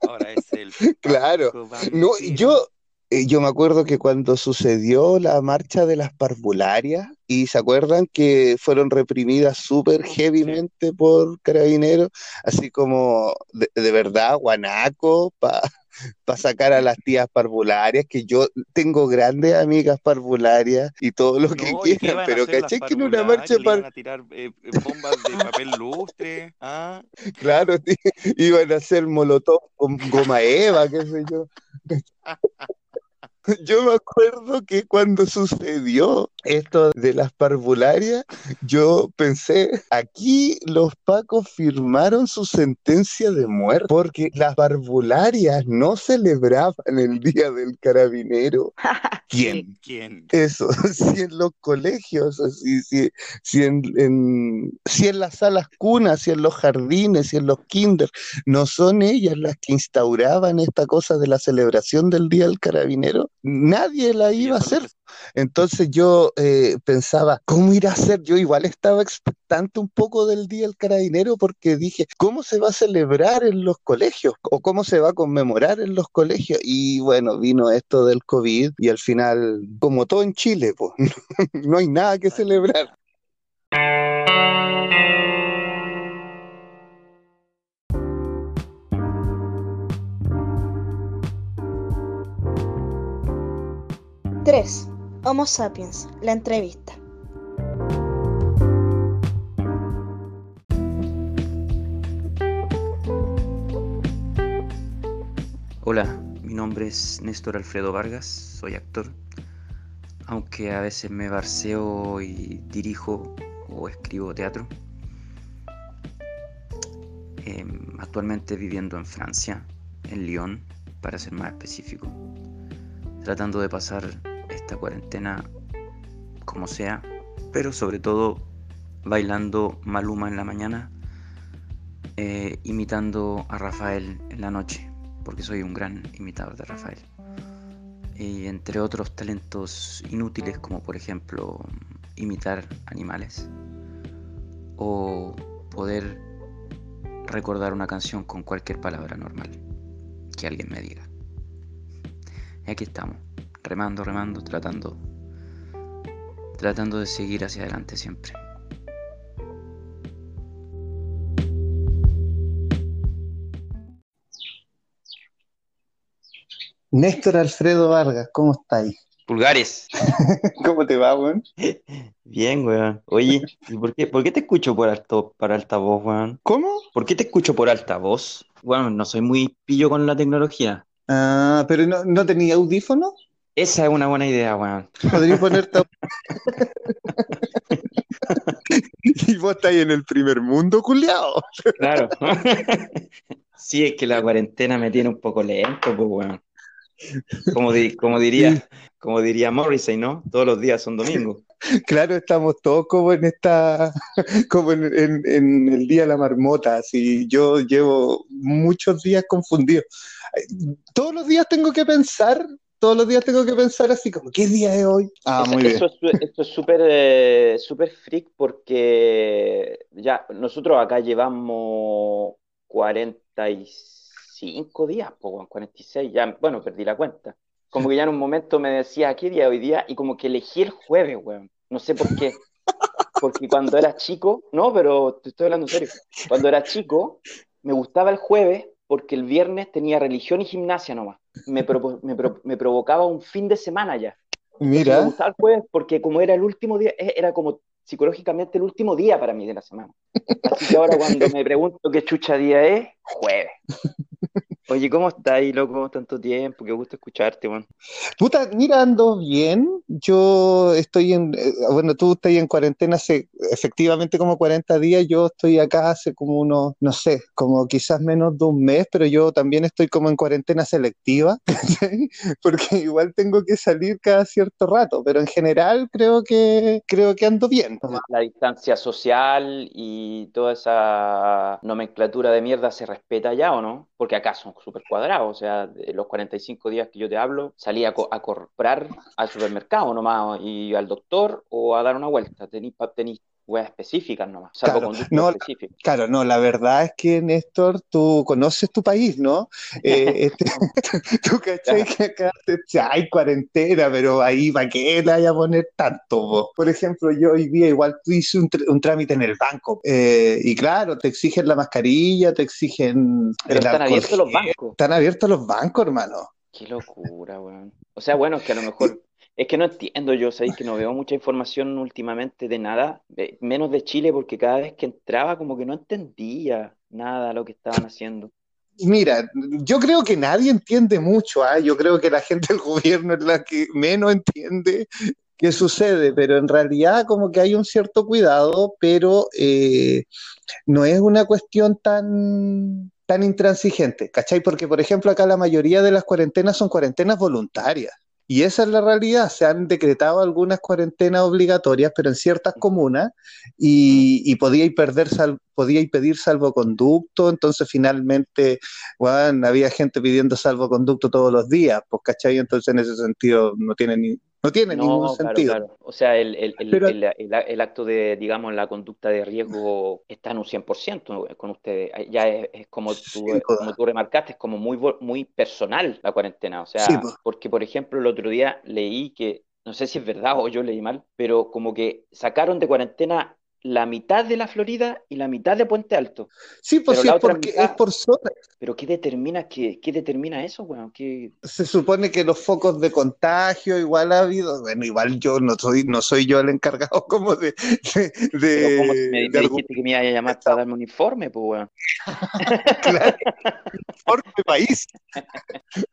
Ahora es el Claro. No, yo, eh, yo me acuerdo que cuando sucedió la marcha de las parvularias, y se acuerdan que fueron reprimidas súper heavymente por carabineros, así como de, de verdad, guanaco, para <laughs> sacar a las tías parvularias, que yo tengo grandes amigas parvularias y todo lo que No, ¿y qué quieran, pero caché que en una marcha par- iban a tirar eh, eh, bombas de papel lustre? ¿Ah? <laughs> claro, <laughs> iban a hacer molotov con goma eva, qué sé yo. <laughs> Yo me acuerdo que cuando sucedió esto de las parvularias, yo pensé, aquí los pacos firmaron su sentencia de muerte, porque las parvularias no celebraban el Día del Carabinero. <laughs> ¿Quién? ¿Quién? Eso, <laughs> si en los colegios, si, si, si, en, en- si en las salas cunas, si en los jardines, si en los kinder, no son ellas las que instauraban esta cosa de la celebración del Día del Carabinero, nadie la iba a hacer. Entonces yo eh, pensaba, ¿cómo irá a ser? Yo igual estaba expectante un poco del Día del Carabinero porque dije, ¿cómo se va a celebrar en los colegios? ¿O cómo se va a conmemorar en los colegios? Y bueno, vino esto del COVID y al final, como todo en Chile, pues, <laughs> no hay nada que celebrar. Tres. Homo sapiens, la entrevista. Hola, mi nombre es Néstor Alfredo Vargas, soy actor, aunque a veces me barseo y dirijo o escribo teatro. Em, actualmente viviendo en Francia, en Lyon, para ser más específico, tratando de pasar esta cuarentena como sea, pero sobre todo bailando Maluma en la mañana, eh, imitando a Rafael en la noche porque soy un gran imitador de Rafael. Y entre otros talentos inútiles como por ejemplo imitar animales o poder recordar una canción con cualquier palabra normal. que alguien me diga. Y aquí estamos, remando, remando, tratando, tratando de seguir hacia adelante siempre. Néstor Alfredo Vargas, ¿cómo estáis? Pulgares. <laughs> ¿Cómo te va, weón? Bien, weón. Oye, ¿y por qué, por qué te escucho por alto, por altavoz, weón? ¿Cómo? ¿Por qué te escucho por altavoz? Bueno, no soy muy pillo con la tecnología. Ah, pero no, ¿no tenía audífono? Esa es una buena idea, weón. Podría ponerte. <laughs> y vos estáis en el primer mundo, culiao. Claro. <laughs> Sí, es que la cuarentena me tiene un poco lento, pues, weón. Como, di- como diría, como diría Morrissey, ¿no? Todos los días son domingos. Claro, estamos todos como en esta, como en, en- en el día de la marmota, así yo llevo muchos días confundido. Todos los días tengo que pensar, todos los días tengo que pensar así como, ¿qué día es hoy? Ah, Eso, muy bien. eso esto es súper eh, súper freak porque ya nosotros acá llevamos 45 días, po, weón, 46, ya, bueno, perdí la cuenta. Como que ya en un momento me decía, ¿qué día es hoy día? Y como que elegí el jueves, weón. No sé por qué. Porque cuando era chico, no, pero te estoy hablando en serio. Cuando era chico, me gustaba el jueves porque el viernes tenía religión y gimnasia nomás. Me, <laughs> me, pro- me provocaba un fin de semana ya. Entonces me Mira, gustaba el jueves porque como era el último día, e- era como psicológicamente el último día para mí de la semana. Así que ahora cuando <laughs> me pregunto qué chucha día es, jueves. Oye, ¿cómo estás ahí, loco? Tanto tiempo, qué gusto escucharte, weón. puta, mira, ando bien. Yo estoy en, eh, bueno, tú estás en cuarentena hace efectivamente como 40 días. Yo estoy acá hace como unos, no sé, como quizás menos de un mes, pero yo también estoy como en cuarentena selectiva, <laughs> ¿cachai? Porque igual tengo que salir cada cierto rato, pero en general creo que, creo que ando bien. La distancia social y toda esa nomenclatura de mierda se respeta ya, ¿o no? Porque acá son súper cuadrados, o sea, de los 45 días que yo te hablo, salí a, co- a comprar al supermercado nomás y al doctor o a dar una vuelta. Tenís weas específicas nomás, salvo Claro, no, específicas. claro, no, la verdad es que Néstor, tú conoces tu país, ¿no? Eh, <laughs> este, <laughs> tú cachai que acá te- hay cuarentena, pero ahí ¿para qué le vaya a poner tanto? vos? Por ejemplo, yo hoy día igual tú hice un, tr- un trámite en el banco eh, y claro, te exigen la mascarilla, te exigen Pero están alcohol abiertos los bancos. Están abiertos los bancos, hermano. Qué locura, weón. O sea, bueno, es que a lo mejor, es que no entiendo yo, sabéis que no veo mucha información últimamente de nada, de- menos de Chile, porque cada vez que entraba como que no entendía nada lo que estaban haciendo. Mira, yo creo que nadie entiende mucho, ¿ah? Yo creo que la gente del gobierno es la que menos entiende qué sucede, pero en realidad como que hay un cierto cuidado, pero eh, no es una cuestión tan, tan intransigente, ¿cachai? Porque, por ejemplo, acá la mayoría de las cuarentenas son cuarentenas voluntarias. Y esa es la realidad. Se han decretado algunas cuarentenas obligatorias, pero en ciertas comunas, y, y podíais perder sal- podíais pedir salvoconducto, entonces finalmente, bueno, había gente pidiendo salvoconducto todos los días, pues, ¿cachai? Entonces en ese sentido no tiene ni, no tiene ningún No, claro, sentido. claro. O sea, el, el, el, Pero el, acto de, digamos, la conducta de riesgo está en un 100% con ustedes. Ya es, es como tú, como tú remarcaste, es como muy, muy personal la cuarentena. O Sí, sea, pues. porque, por ejemplo, el otro día leí que, no sé si es verdad o yo leí mal, pero como que sacaron de cuarentena la mitad de la Florida y la mitad de Puente Alto. Sí, pues sí, es porque es por zona. pero ¿qué determina, qué, qué determina eso? ¿Qué, Se supone que los focos de contagio igual ha habido, bueno, igual yo no soy, no soy yo el encargado <laughs> como de, de, me, de, me dijiste que me iba a llamar para darme un informe, pues, weón. argumentar por mi país.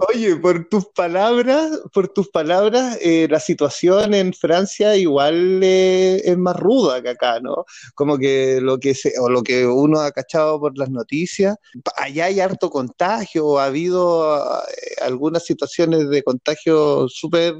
Oye, por tus palabras, por tus palabras, eh, la situación en Francia igual eh, es más ruda que acá, ¿no? Como que lo que se, o lo que uno ha cachado por las noticias, allá hay harto contagio, ha habido eh, algunas situaciones de contagio súper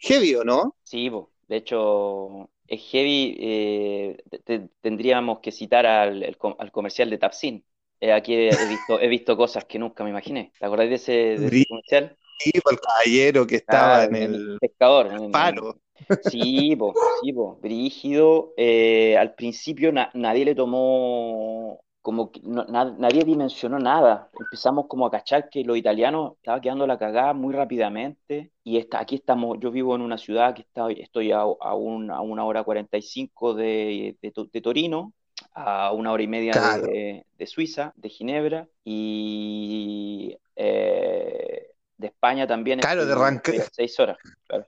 heavy, ¿o no? Sí. De hecho, es heavy. eh, te- te- tendríamos que citar al, el al comercial de Tapsin. Eh, aquí he, he visto, he visto cosas que nunca me imaginé. ¿Te acordás de ese, de ese comercial? Sí, por el caballero que estaba en el el pescador. en- en- paro. Sí, po, sí, po. Brígido. eh, al principio na- nadie le tomó como que no- na- nadie dimensionó nada. Empezamos como a cachar que los italianos estaban quedando la cagada muy rápidamente y está, aquí estamos, yo vivo en una ciudad que está, estoy a, a, un- a una hora 45 de, de, To- de Torino, a una hora y media Claro. de, de Suiza, de Ginebra y eh, de España también Claro, de estoy- Ranca- estoy a seis horas, claro.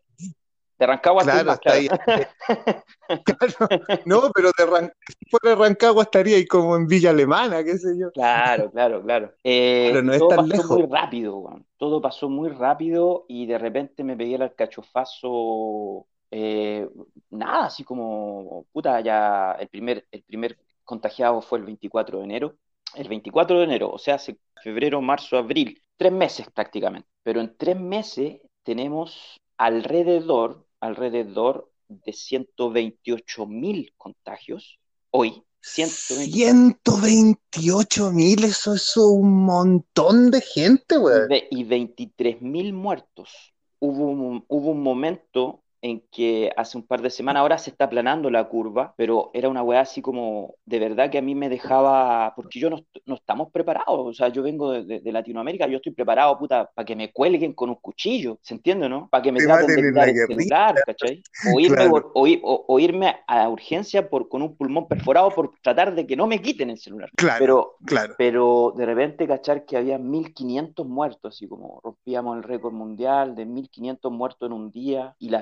De Rancagua Claro, está ahí. <laughs> claro. No, pero de Ran- fuera de Rancagua estaría ahí como en Villa Alemana, qué sé yo. Claro, claro, claro. <laughs> Eh, Pero no es todo tan pasó lejos. muy rápido. Todo pasó muy rápido y de repente me pegué el alcachofazo, eh, nada, así como, puta, ya el primer, el primer contagiado fue el 24 de enero. El 24 de enero, o sea, hace febrero, marzo, abril, tres meses prácticamente. Pero en tres meses tenemos alrededor, alrededor de 128 mil contagios. Hoy, 128 128 mil, eso es un montón de gente, y weón. ve- y 23 mil muertos. Hubo un, hubo un momento en que hace un par de semanas, ahora se está aplanando la curva, pero era una weá así como, de verdad que a mí me dejaba, porque yo no, no estamos preparados, o sea, yo vengo de, de- de Latinoamérica, yo estoy preparado, puta, para que me cuelguen con un cuchillo, ¿se entiende, no? Para que me Te traten de celular, ¿cachai? <laughs> O irme, Claro. por- o, o- o irme a urgencia por, con un pulmón perforado por tratar de que no me quiten el celular. Claro, Pero claro. pero de repente cachar que había 1500 muertos, así como rompíamos el récord mundial de 1500 muertos en un día, y la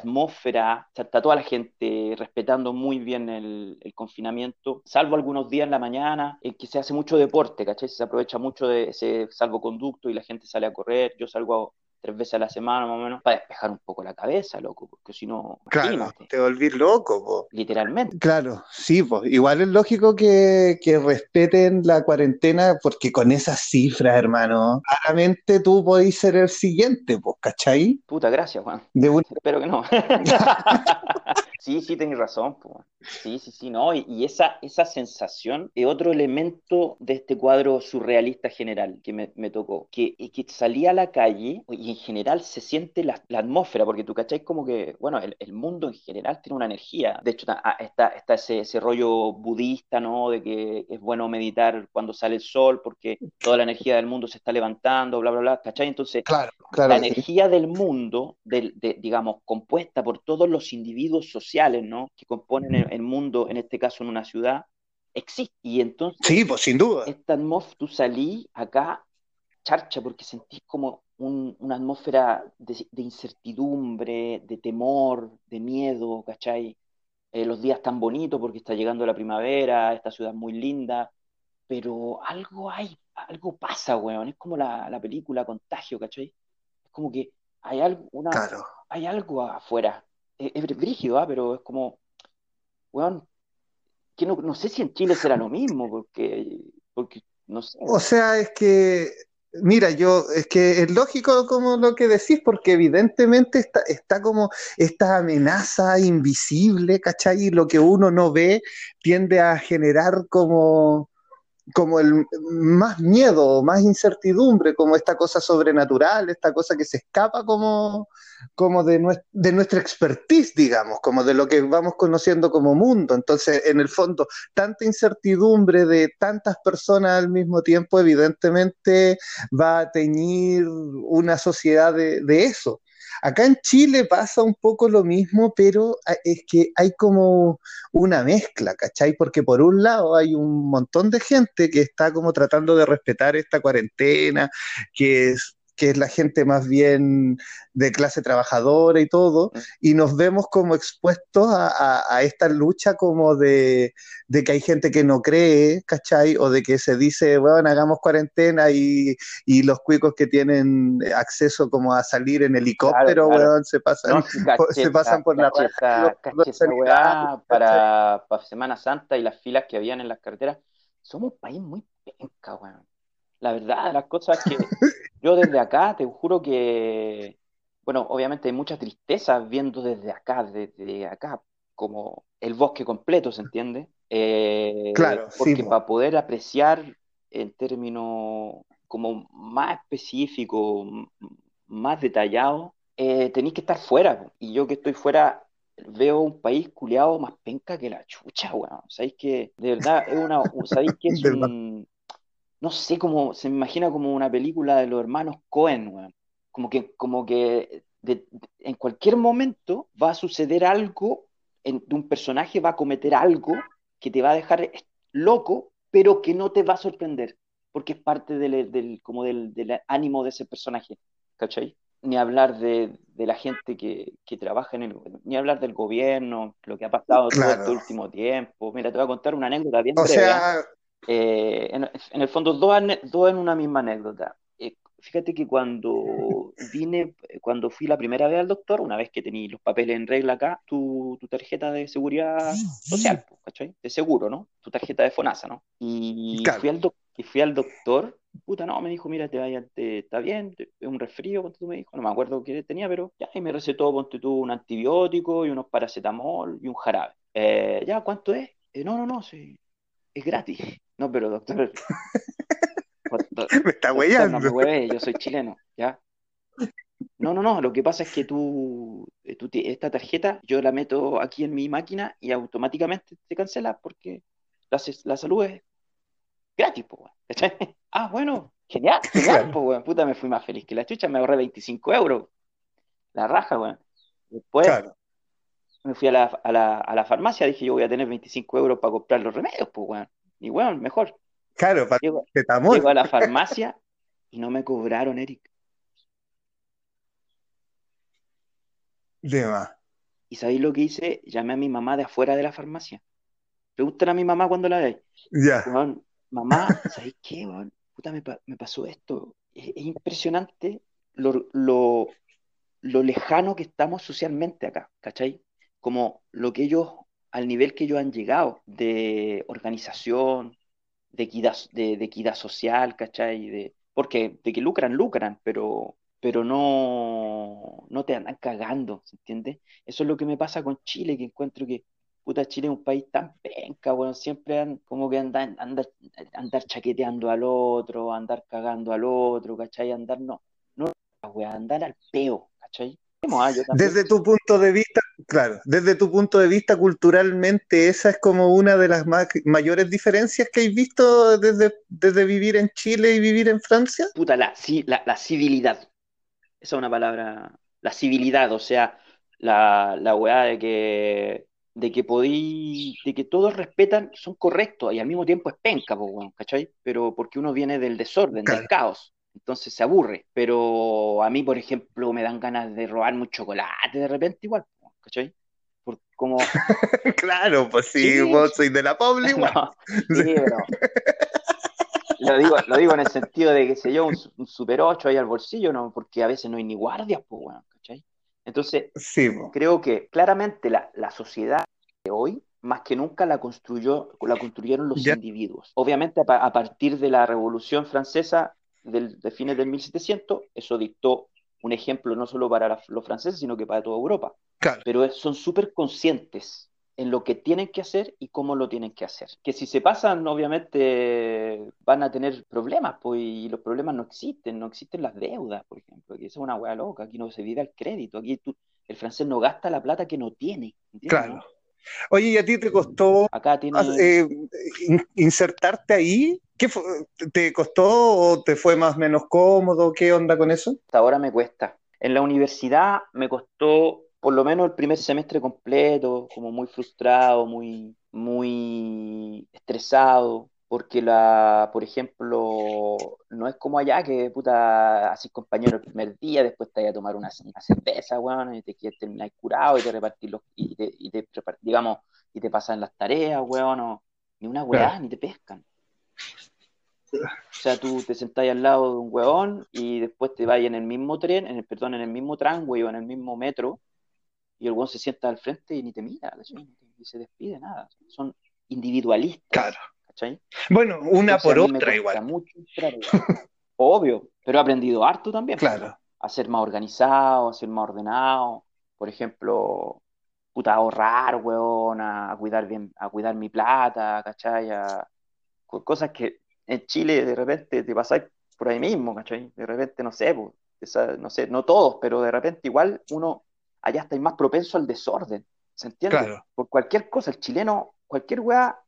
está toda la gente respetando muy bien el, el confinamiento, salvo algunos días en la mañana, en que se hace mucho deporte, ¿cachai? Se aprovecha mucho de ese salvoconducto y la gente sale a correr, yo salgo tres veces a la semana más o menos, para despejar un poco la cabeza, loco, porque si no, Claro, imagínate, te volví loco, po. literalmente. Claro, sí, pues igual es lógico que, que respeten la cuarentena porque con esas cifras, hermano, claramente tú podés ser el siguiente, pues, ¿cachai? Puta, gracias, Juan. De un... <laughs> Espero que no. <laughs> Sí, sí, tenés razón, po. Sí, sí, sí, no. Y, y esa, esa sensación es otro elemento de este cuadro surrealista general que me, me tocó. Que, y que salí a la calle y en general se siente la, la atmósfera, porque tú cachai como que, bueno, el, el mundo en general tiene una energía. De hecho, ah, está, está ese, ese rollo budista, ¿no? De que es bueno meditar cuando sale el sol, porque toda la energía del mundo se está levantando, bla, bla, bla, ¿cachai? Entonces, Claro, claro la sí. energía del mundo, del- de, digamos, compuesta por todos los individuos sociales, ¿no? Que componen el, el mundo, en este caso en una ciudad, existe. Y entonces, Sí, pues sin duda. esta atmósfera, tú salí acá, charcha, porque sentís como un- una atmósfera de, de incertidumbre, de temor, de miedo, ¿cachai? Eh, los días tan bonitos porque está llegando la primavera, esta ciudad muy linda, pero algo hay, algo pasa, weón. Es como la, la película Contagio, ¿cachai? Es como que hay algo, una, Claro. hay algo afuera. Es, es brígido, ¿ah? Pero es como, weón, que no, no sé si en Chile será lo mismo, porque, porque no sé. O sea, es que, mira, yo, es que es lógico como lo que decís, porque evidentemente está, está como esta amenaza invisible, ¿cachai? Y lo que uno no ve tiende a generar como, como el más miedo, más incertidumbre, como esta cosa sobrenatural, esta cosa que se escapa como, como de, de nuestra expertise, digamos, como de lo que vamos conociendo como mundo. Entonces, en el fondo, tanta incertidumbre de tantas personas al mismo tiempo, evidentemente va a teñir una sociedad de eso. Acá en Chile pasa un poco lo mismo, pero a- es que hay como una mezcla, ¿cachai? Porque por un lado hay un montón de gente que está como tratando de respetar esta cuarentena, que es, que es la gente más bien de clase trabajadora y todo, y nos vemos como expuestos a, a- a esta lucha como de, de que hay gente que no cree, ¿cachai? O de que se dice, bueno, hagamos cuarentena y, y los cuicos que tienen acceso como a salir en helicóptero, claro. weón, se pasan, No, <laughs> por- se pasan por la para Semana Santa y las filas que habían en las carreteras. Somos un país muy penca, weón. La verdad, las cosas que <laughs> yo desde acá te juro que, bueno, obviamente hay mucha tristeza viendo desde acá, desde acá, como el bosque completo, ¿se entiende? Eh, Claro, porque po. para poder apreciar en términos como más específicos, más detallados, eh, tenéis que estar fuera. Y yo que estoy fuera veo un país culiado más penca que la chucha, weón. Sabéis que, de verdad, es una, <laughs> sabéis que es un, no sé cómo, se me imagina como una película de los hermanos Cohen, weón. Como que, como que de- de- en cualquier momento va a suceder algo, en, de un personaje va a cometer algo que te va a dejar loco, pero que no te va a sorprender, porque es parte del, del- como del, del ánimo de ese personaje, ¿cachai? Ni hablar de, de la gente que, que trabaja en el, ni hablar del gobierno, lo que ha pasado todo Claro. este último tiempo. Mira, te voy a contar una anécdota bien O breve, ¿ah? sea, Eh, en, en el fondo, dos, dos en una misma anécdota. Eh, fíjate que cuando <laughs> vine, cuando fui la primera vez al doctor, una vez que tení los papeles en regla acá, tu, tu tarjeta de seguridad social, ¿cachai? De seguro, ¿no? Tu tarjeta de FONASA, ¿no? Y Claro. fui al, y fui al doctor, puta, no, me dijo, mira, te vaya, te- está bien, te- es un resfrío, ponte tú me dijo, no me acuerdo qué tenía, pero ya, y me recetó, ponte tú, un antibiótico y unos paracetamol y un jarabe. Eh, ya, ¿cuánto es? "Eh, no, no, no, sí, es gratis. No, pero doctor, <laughs> doctor, me está no me huellando. hueve, yo soy chileno, ¿ya? No, no, no, lo que pasa es que tú, eh, tú esta tarjeta yo la meto aquí en mi máquina y automáticamente te cancela porque la, la salud es gratis, pues. <laughs> Ah, bueno, genial, genial, pues, weón. Puta, me fui más feliz que la chucha, me ahorré 25 euros. La raja, weón. Después Claro. me fui a la, a la, a la farmacia, dije yo voy a tener 25 euros para comprar los remedios, pues, weón. Y weón, mejor. Claro, Llego, paracetamol. llego a la farmacia y no me cobraron, Eric. De más. ¿Y sabéis lo que hice? Llamé a mi mamá de afuera de la farmacia. Pregúntale a mi mamá cuando la veáis. Ya. Mamá, ¿sabéis qué? Puta, me, pa- me pasó esto. Es, es impresionante lo, lo, lo lejano que estamos socialmente acá, ¿cachai? Como lo que ellos, al nivel que ellos han llegado de organización, de equidad, de, de equidad social, ¿cachai? De, porque de que lucran, lucran, pero, pero no, no te andan cagando, ¿se entiende? Eso es lo que me pasa con Chile, que encuentro que, puta, Chile es un país tan penca, weón, siempre han, como que andan, andar, andar chaqueteando al otro, andar cagando al otro, ¿cachai? Andar, no, no, weón, andar al peo, ¿cachai? Ah. Desde tu punto de vista, claro, desde tu punto de vista culturalmente, esa es como una de las ma- mayores diferencias que has visto desde, desde vivir en Chile y vivir en Francia. Puta, la, la, la civilidad. Esa es una palabra. La civilidad, o sea, la, la weá de que, de que podí, de que todos respetan, son correctos y al mismo tiempo es penca, ¿cachai? Pero porque uno viene del desorden, Claro. del caos, entonces se aburre. Pero a mí, por ejemplo, me dan ganas de robarme un chocolate de repente igual, ¿cachai? Por, como, <laughs> Claro, pues sí, Sí. vos sois de la Pobla <laughs> igual. no, sí, pero <laughs> lo digo, lo digo en el sentido de que se yo, un, un Super 8 ahí al bolsillo, ¿no? Porque a veces no hay ni guardias, pues, weón, ¿cachai? Entonces, Sí, creo que claramente la, la sociedad de hoy, más que nunca, la construyó, la construyeron los Ya. individuos. Obviamente, a, a partir de la Revolución Francesa del, de fines del 1700, eso dictó un ejemplo no solo para la- los franceses, sino que para toda Europa. Claro. Pero es- son súper conscientes en lo que tienen que hacer y cómo lo tienen que hacer. Que si se pasan, obviamente van a tener problemas, pues, y los problemas no existen, no existen las deudas, por ejemplo, que esa es una hueá loca, aquí no se vive al crédito, aquí tú, el francés no gasta la plata que no tiene, ¿entiendes, Claro. Oye, ¿y a ti te costó Acá tiene, eh, in- insertarte ahí? ¿Qué fue? ¿Te costó o te fue más o menos cómodo? ¿Qué onda con eso? hasta ahora me cuesta. En la universidad me costó por lo menos el primer semestre completo, como muy frustrado, muy, muy estresado, porque la, por ejemplo, no es como allá que puta haces compañero el primer día, después te vas a tomar una, una cerveza, weón, y te quieres terminar curado y te repartir los, y te, y te digamos, y te pasan las tareas, weón, o- ni una weá, Claro. ni te pescan. O sea, tú te sentás al lado de un huevón y después te vas en el mismo tren, en el, perdón, en el mismo tramway o en el mismo metro, y el huevón se sienta al frente y ni te mira, ¿cachai? Ni se despide, nada. Son individualistas, Claro. ¿cachai? Bueno, una Entonces, por otra igual. mucho weón. <laughs> Obvio, pero he aprendido harto también, Claro. a ser más organizado, a ser más ordenado, por ejemplo, puta, a ahorrar, weón, a, cuidar bien, a cuidar mi plata, ¿cachai? A- co- cosas que en Chile de repente te pasáis por ahí mismo, ¿cachai? De repente, no sé, pues, esa- no sé, no todos, pero de repente igual uno allá está más propenso al desorden. ¿Se entiende? Claro. Por cualquier cosa, el chileno, cualquier weá,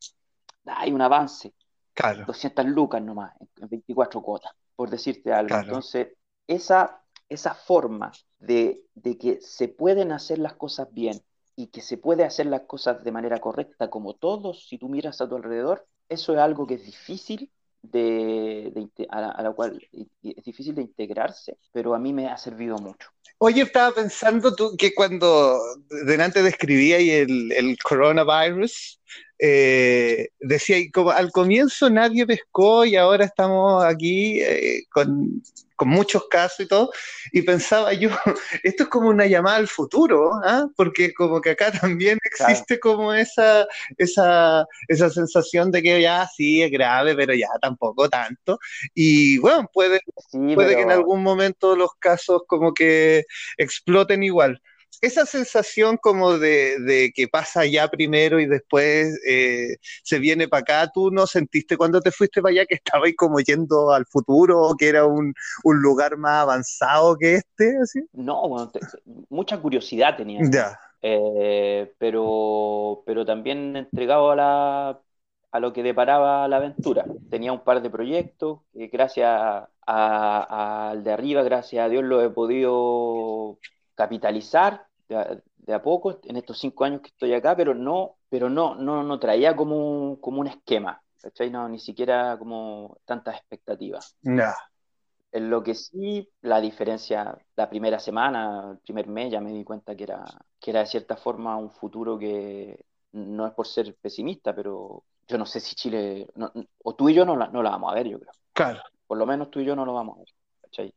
hay un avance. Claro. 200 lucas nomás, en 24 cuotas, por decirte algo. Claro. Entonces, esa, esa forma de, de que se pueden hacer las cosas bien y que se puede hacer las cosas de manera correcta, como todos, si tú miras a tu alrededor, eso es algo que es difícil de, a, la, a cual es difícil de integrarse, pero a mí me ha servido mucho. Oye, estaba pensando tú que cuando delante describía el, el coronavirus, eh, decía y como al comienzo nadie pescó y ahora estamos aquí eh, con, con muchos casos y todo, y pensaba yo, <laughs> esto es como una llamada al futuro, ¿ah? Porque como que acá también Claro. existe como esa, esa, esa sensación de que ya sí es grave, pero ya tampoco tanto, y bueno, puede Sí, puede que en algún momento los casos como que exploten igual. Esa sensación como de, de que pasa allá primero y después eh, se viene para acá, ¿tú no sentiste cuando te fuiste para allá que estaba ahí como yendo al futuro o que era un, un lugar más avanzado que este? Así? no, bueno, te- mucha curiosidad tenía. Ya, Eh, pero, pero también entregado a la, a lo que deparaba la aventura. Tenía un par de proyectos que gracias al de arriba, gracias a Dios, lo he podido capitalizar de a, de a poco en estos cinco años que estoy acá, pero no, pero no, no, no traía como, como un esquema, ¿cachai? No, ni siquiera como tantas expectativas. ya, En lo que sí, la diferencia, la primera semana, el primer mes, ya me di cuenta que era, que era de cierta forma un futuro que no es por ser pesimista, pero yo no sé si Chile, no- o tú y yo no la, no la vamos a ver, yo creo. claro, Por lo menos tú y yo no lo vamos a ver, ¿cachai?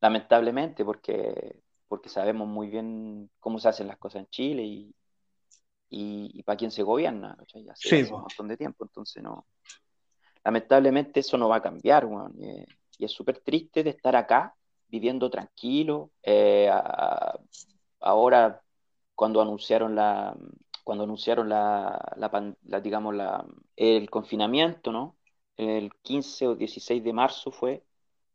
Lamentablemente, porque, porque sabemos muy bien cómo se hacen las cosas en Chile y, y, y para quién se gobierna, ¿cachai? Hace, Sí, hace un montón de tiempo, entonces no. Lamentablemente eso no va a cambiar, weón, y, y es súper triste de estar acá, viviendo tranquilo. eh, a- ahora, cuando anunciaron la, cuando anunciaron la, la la, digamos, la, el confinamiento, ¿no? El 15 o 16 de marzo fue,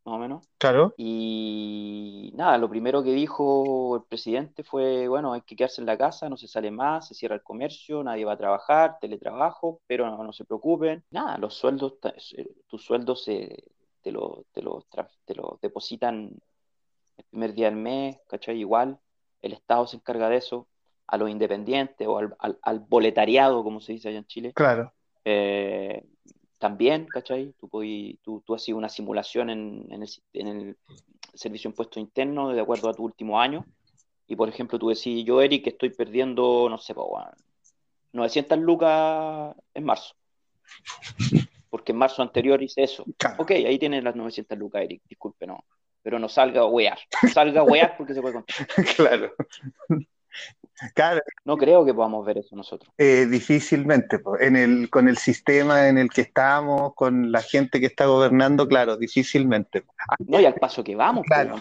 más o menos. claro, Y nada, lo primero que dijo el presidente fue, bueno, hay que quedarse en la casa, no se sale más, se cierra el comercio, nadie va a trabajar, teletrabajo, pero no, no se preocupen. Nada, los sueldos, eh, tus sueldos se, te lo, te lo, tra- te lo depositan el primer día del mes, ¿cachai? Igual, el Estado se encarga de eso, a los independientes o al, al, al boletariado, como se dice allá en Chile. claro, Eh, también, ¿cachai? Tú, podí- tú, tú has una simulación en, en el, en el servicio de impuesto interno de acuerdo a tu último año. Y por ejemplo, tú decís, yo, Eric, estoy perdiendo, no sé, po, weón, 900 lucas en marzo. Porque en marzo anterior hice eso. claro. Ok, ahí tienes las 900 lucas, Eric, disculpe, no. Pero no salga a wear. No salga a wear porque se puede contar. <laughs> claro. Claro, No creo que podamos ver eso nosotros. eh, difícilmente. En el, con el sistema en el que estamos, con la gente que está gobernando, claro, difícilmente. No, y al paso que vamos, Claro,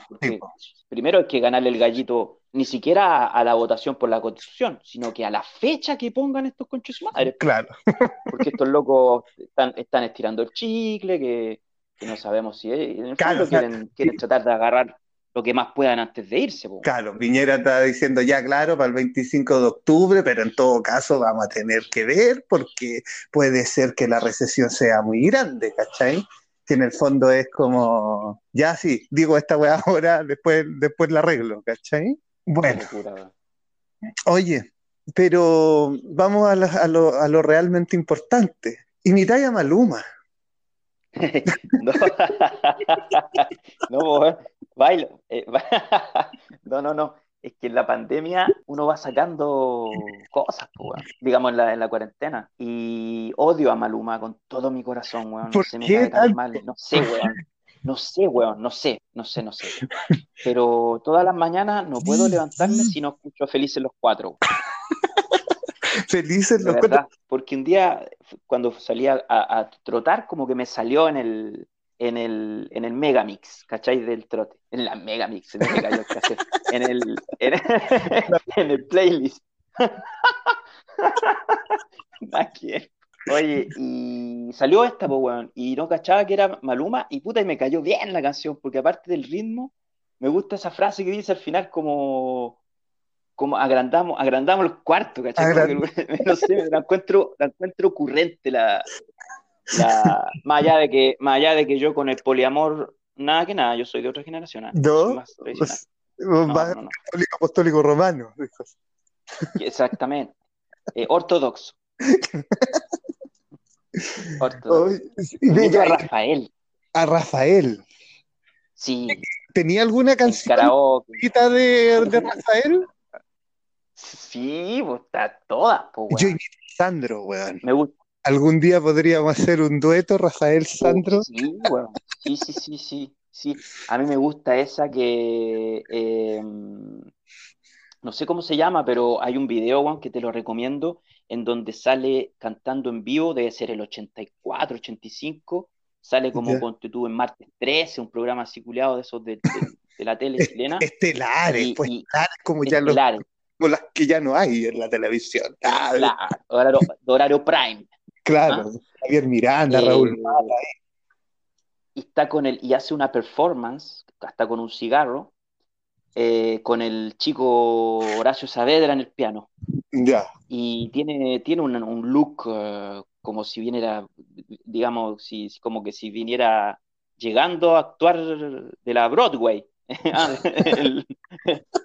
primero hay que ganarle el gallito ni siquiera a, a la votación por la constitución, sino que a la fecha que pongan estos conchos madres, Claro, <laughs> porque estos locos están, están estirando el chicle, que, que no sabemos si es- en el Claro, fondo claro. quieren, quieren tratar de agarrar lo que más puedan antes de irse, po. claro. Piñera está diciendo ya, claro, para el 25 de octubre, pero en todo caso vamos a tener que ver porque puede ser que la recesión sea muy grande, ¿cachai? Que en el fondo es como, ya sí, digo esta weá <laughs> ahora, después, después la arreglo, ¿cachai? Bueno, oye, pero vamos a, la- a lo, a lo realmente importante. Imitáis a Maluma. <laughs> No, <laughs> no, Baila. eh, <laughs> No, no, no. Es que en la pandemia uno va sacando cosas. Digamos en la, en la cuarentena. Y odio a Maluma con todo mi corazón, weón. No ¿Por sé, me qué cae tan tanto? mal. No sé, weón. No sé, weón. No sé, no sé, no sé. Pero todas las mañanas no puedo levantarme si no escucho Felices los Cuatro. Felices los cuatro. porque un día cuando salía a, a trotar, como que me salió en el, en el, en el Megamix, ¿cachai? Del trote. En la Megamix, me cayó el cassette. En el, en, <laughs> en el playlist. <laughs> Oye, y salió esta, pues, weón, y no cachaba que era Maluma, y puta, y me cayó bien la canción, porque aparte del ritmo, me gusta esa frase que dice al final como, como agrandamos, agrandamos el cuarto, ¿cachai? <laughs> No sé, la encuentro, la encuentro ocurrente la, la, más allá de que, más allá de que yo con el poliamor, nada que nada, yo soy de otra generación. ¿No? Más tradicional. Pues, No, más no, no. católico apostólico romano. Exactamente. Eh, ortodoxo. <laughs> Ortodoxo. Yo a Rafael. a Rafael. Sí, ¿Tenía alguna canción de, de Rafael? Sí, pues está toda, pues, Yo weón. imito a Sandro, weón. Me gusta. Algún día podríamos hacer un dueto, Rafael Sandro. Sí, weón. Sí, sí, sí, sí, sí. A mí me gusta esa que eh, no sé cómo se llama, pero hay un video, weón, que te lo recomiendo, en donde sale cantando en vivo, debe ser el 84, 85, sale como ponte tú en martes 13, un programa así de esos de, de- de la tele chilena. Estelares, Y- pues y- como ya los, Estelares, como las que ya no hay en la televisión. Ah, claro, horario, horario prime. Claro, Javier Miranda, Eh, Raúl Mata. y está con el, y hace una performance, hasta con un cigarro, eh, con el chico Horacio Saavedra en el piano. Ya, Y tiene, tiene un, un look eh, como si viniera, digamos, si- como que si viniera llegando a actuar de la Broadway. <laughs> Ah, el-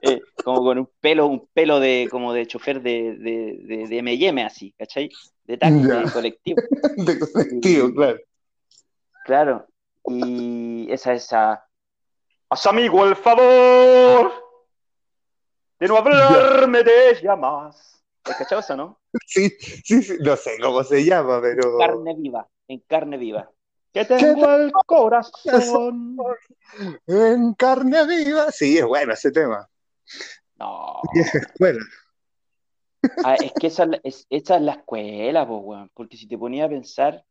eh, como con un pelo, un pelo de, como de chofer de, de, de, de M&M así, ¿cachai? De taxi, Ya. de colectivo. <laughs> de colectivo, claro. Claro. Y esa, esa. Haz amigo el favor de no hablarme de ella más. ¿Has cachado eso, no? Sí, sí, sí, no sé cómo se llama, pero. Carne viva, en carne viva. Que tengo el corazón. En carne viva. Sí, es bueno ese tema. No. <laughs> Vieja escuela. Ah, es que esa, es la- es, esa es la escuela, po, weón. Porque si te ponía a pensar,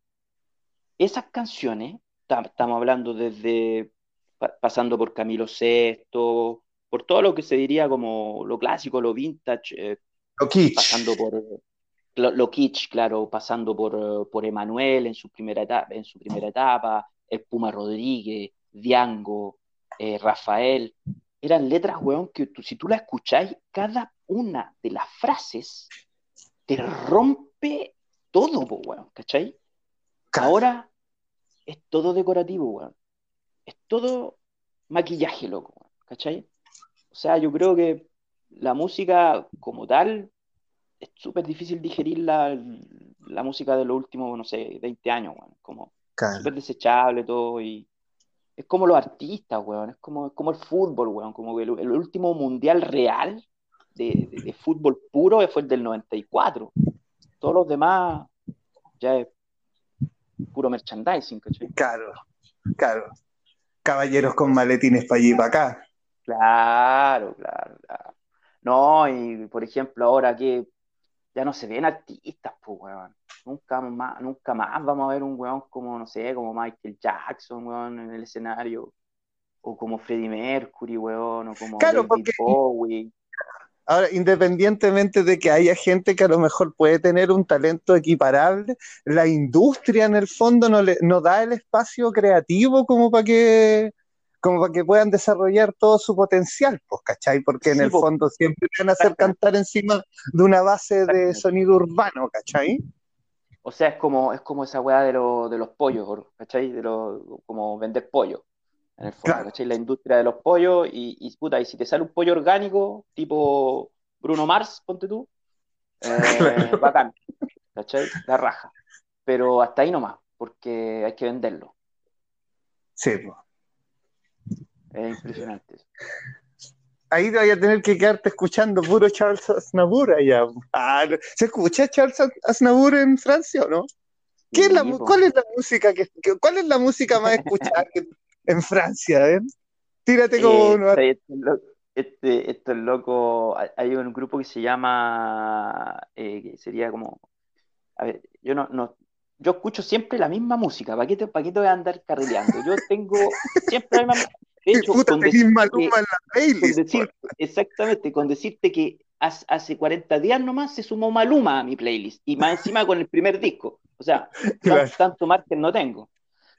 esas canciones, ta- estamos hablando desde pa- pasando por Camilo Sesto, por todo lo que se diría como lo clásico, lo vintage, eh, Lo kitsch. pasando por eh, lo, lo kitsch, claro, pasando por, eh, por Emanuel en su primera etapa, en su primera etapa, el Puma Rodríguez, Diango, eh, Rafael, eran letras, weón, que tú- si tú las escucháis, cada una de las frases te rompe todo, po, weón, ¿cachai? Ahora es todo decorativo, weón. Es todo maquillaje, loco, weón, ¿cachai? O sea, yo creo que la música como tal es súper difícil digerir la, la música de los últimos, no sé, 20 años, weón. Como Claro. súper desechable todo y es como los artistas, weón. Es como, es como el fútbol, weón. Como que el, el último mundial real de, de- de fútbol puro fue el del 94. Todos los demás ya es puro merchandising, ¿cachai? Claro, claro. Caballeros con maletines para allí y para acá. Claro, claro, claro. No, y por ejemplo, ahora que ya no se ven artistas, pues, weón. Nunca más, nunca más vamos a ver un weón como, no sé, como Michael Jackson, weón, en el escenario. O como Freddie Mercury, weón, o como Claro, David porque- Bowie. Ahora, independientemente de que haya gente que a lo mejor puede tener un talento equiparable, la industria en el fondo no, le, no da el espacio creativo como para que, como para que puedan desarrollar todo su potencial, pues, ¿cachai? Porque en Sí, el po. fondo siempre van a hacer cantar encima de una base de sonido urbano, ¿cachai? O sea, es como, es como esa weá de, lo- de los pollos, ¿cachai? De lo, como vender pollo, en el fondo, Claro. ¿cachai? La industria de los pollos y, y, puta, y si te sale un pollo orgánico, tipo Bruno Mars, ponte tú, <laughs> eh, bacán, ¿cachai? La raja. Pero hasta ahí nomás, porque hay que venderlo. Sí, pues. Es impresionante. Ahí voy a tener que quedarte escuchando puro Charles Aznavour allá. Ah. ¿Se escucha Charles Aznavour en Francia o no? ¿Qué es la. ¿Cuál es la música que, cuál es la música más escuchada en Francia? eh? Tírate como Eh, uno. este, este este- esto es loco. Hay- Hay un grupo que se llama, eh, que sería como, a ver, yo no, no, yo escucho siempre la misma música. ¿Para qué te, para qué te voy a andar carrileando? Yo tengo siempre la misma. De hecho, Puta, con Maluma que- en la con playlist. decir- exactamente, con decirte que hace, hace 40 días nomás se sumó Maluma a mi playlist y más encima con el primer disco. O sea, <laughs> Claro. tanto margen no tengo.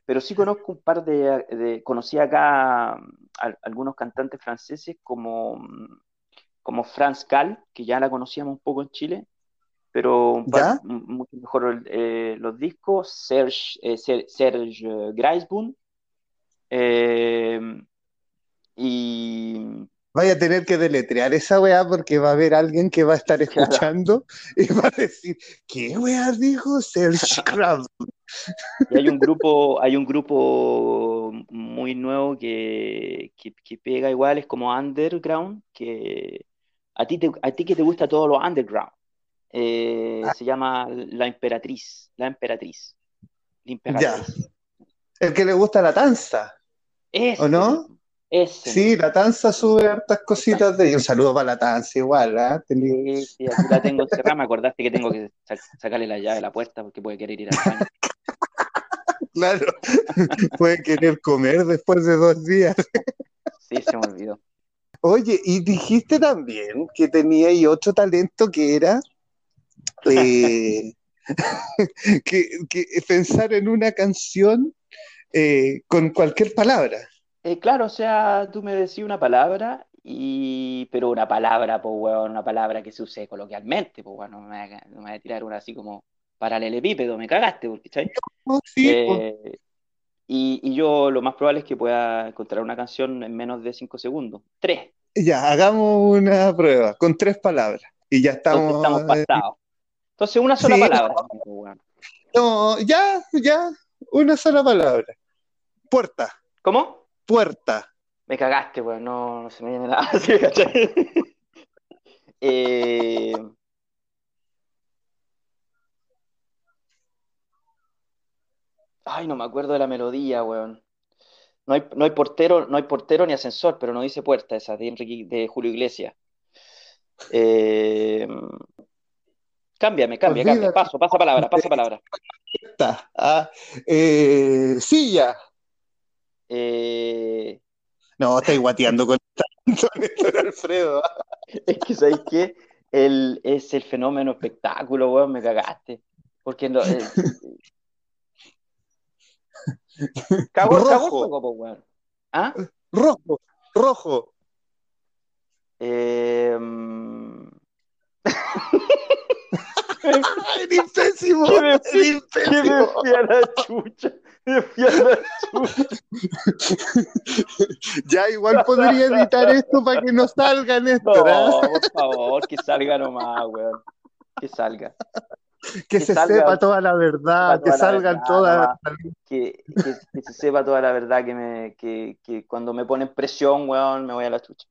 Pero sí conozco un par de, de- conocí acá mm, a- algunos cantantes franceses como mm, como Franz Gall, que ya la conocíamos un poco en Chile, pero un par- mucho mejor eh, los discos, Serge, eh, Ser- Serge Gainsbourg, eh, y Vaya a tener que deletrear esa weá porque va a haber alguien que va a estar Claro. escuchando y va a decir, ¿qué weá dijo Serge Crab? <laughs> Y hay un grupo, hay un grupo muy nuevo que, que, que pega igual, es como underground, que a ti, te, a ti que te gusta todo lo underground. Eh, se llama La Emperatriz, La Emperatriz. La Ya. El que le gusta la tanza, Ese ¿o no? Sí, la tanza sube hartas cositas de... y Un saludo para la tanza igual, ¿ah? Tenía- Sí, sí, aquí la tengo <laughs> encerrada, me acordaste que tengo que sa- sacarle la llave de la puerta porque puede querer ir al baño. Claro, <laughs> puede querer comer después de dos días. Sí, se me olvidó. Oye, y dijiste también que tenía ahí otro talento que era eh, <laughs> que, que pensar en una canción eh, con cualquier palabra. Eh, claro, o sea, tú me decís una palabra, y... pero una palabra, pues, weón, una palabra que se use coloquialmente, pues, weón, no me voy a, no me voy a tirar una así como paralelepípedo, me cagaste, porque, ¿cachai? ¿no? Sí, pues, Eh, y, y yo lo más probable es que pueda encontrar una canción en menos de cinco segundos. Tres. ya, hagamos una prueba con tres palabras y ya Entonces estamos. estamos eh, pasados. Entonces, una sola Sí. palabra. weón. no, ya, ya, una sola palabra. Puerta, ¿Cómo? Puerta. Me cagaste, weón, no, no se me viene nada <laughs> así, ¿cachai? Eh, Ay, no me acuerdo de la melodía, weón. No hay, no hay portero, no hay portero ni ascensor, pero no dice puerta esa de Enrique, de Julio Iglesias. Eh, Cámbiame, cambia, cambia. Paso, pasa palabra, pasa palabra. Puerta. Ah, eh, silla. Eh, No, estáis guateando con <laughs> Néstor Alfredo. <laughs> Es que, ¿sabes qué? El, es el fenómeno espectáculo, weón, me cagaste. Porque no, eh, <laughs> cagó, Rojo. weón. ¿Ah? Rojo, rojo. Eh, mm, Eres pésimo, ¿Qué me eres que me pésimo. fui a la chucha, me fui a la chucha. Ya igual podría editar esto para que no salga Néstor. No, por favor, que salga nomás, weón. Que salga. Que que se salga- sepa toda la verdad, que salgan verdad, todas. Que, que, que se sepa toda la verdad que me, que, que cuando me ponen presión, weón, me voy a la chucha.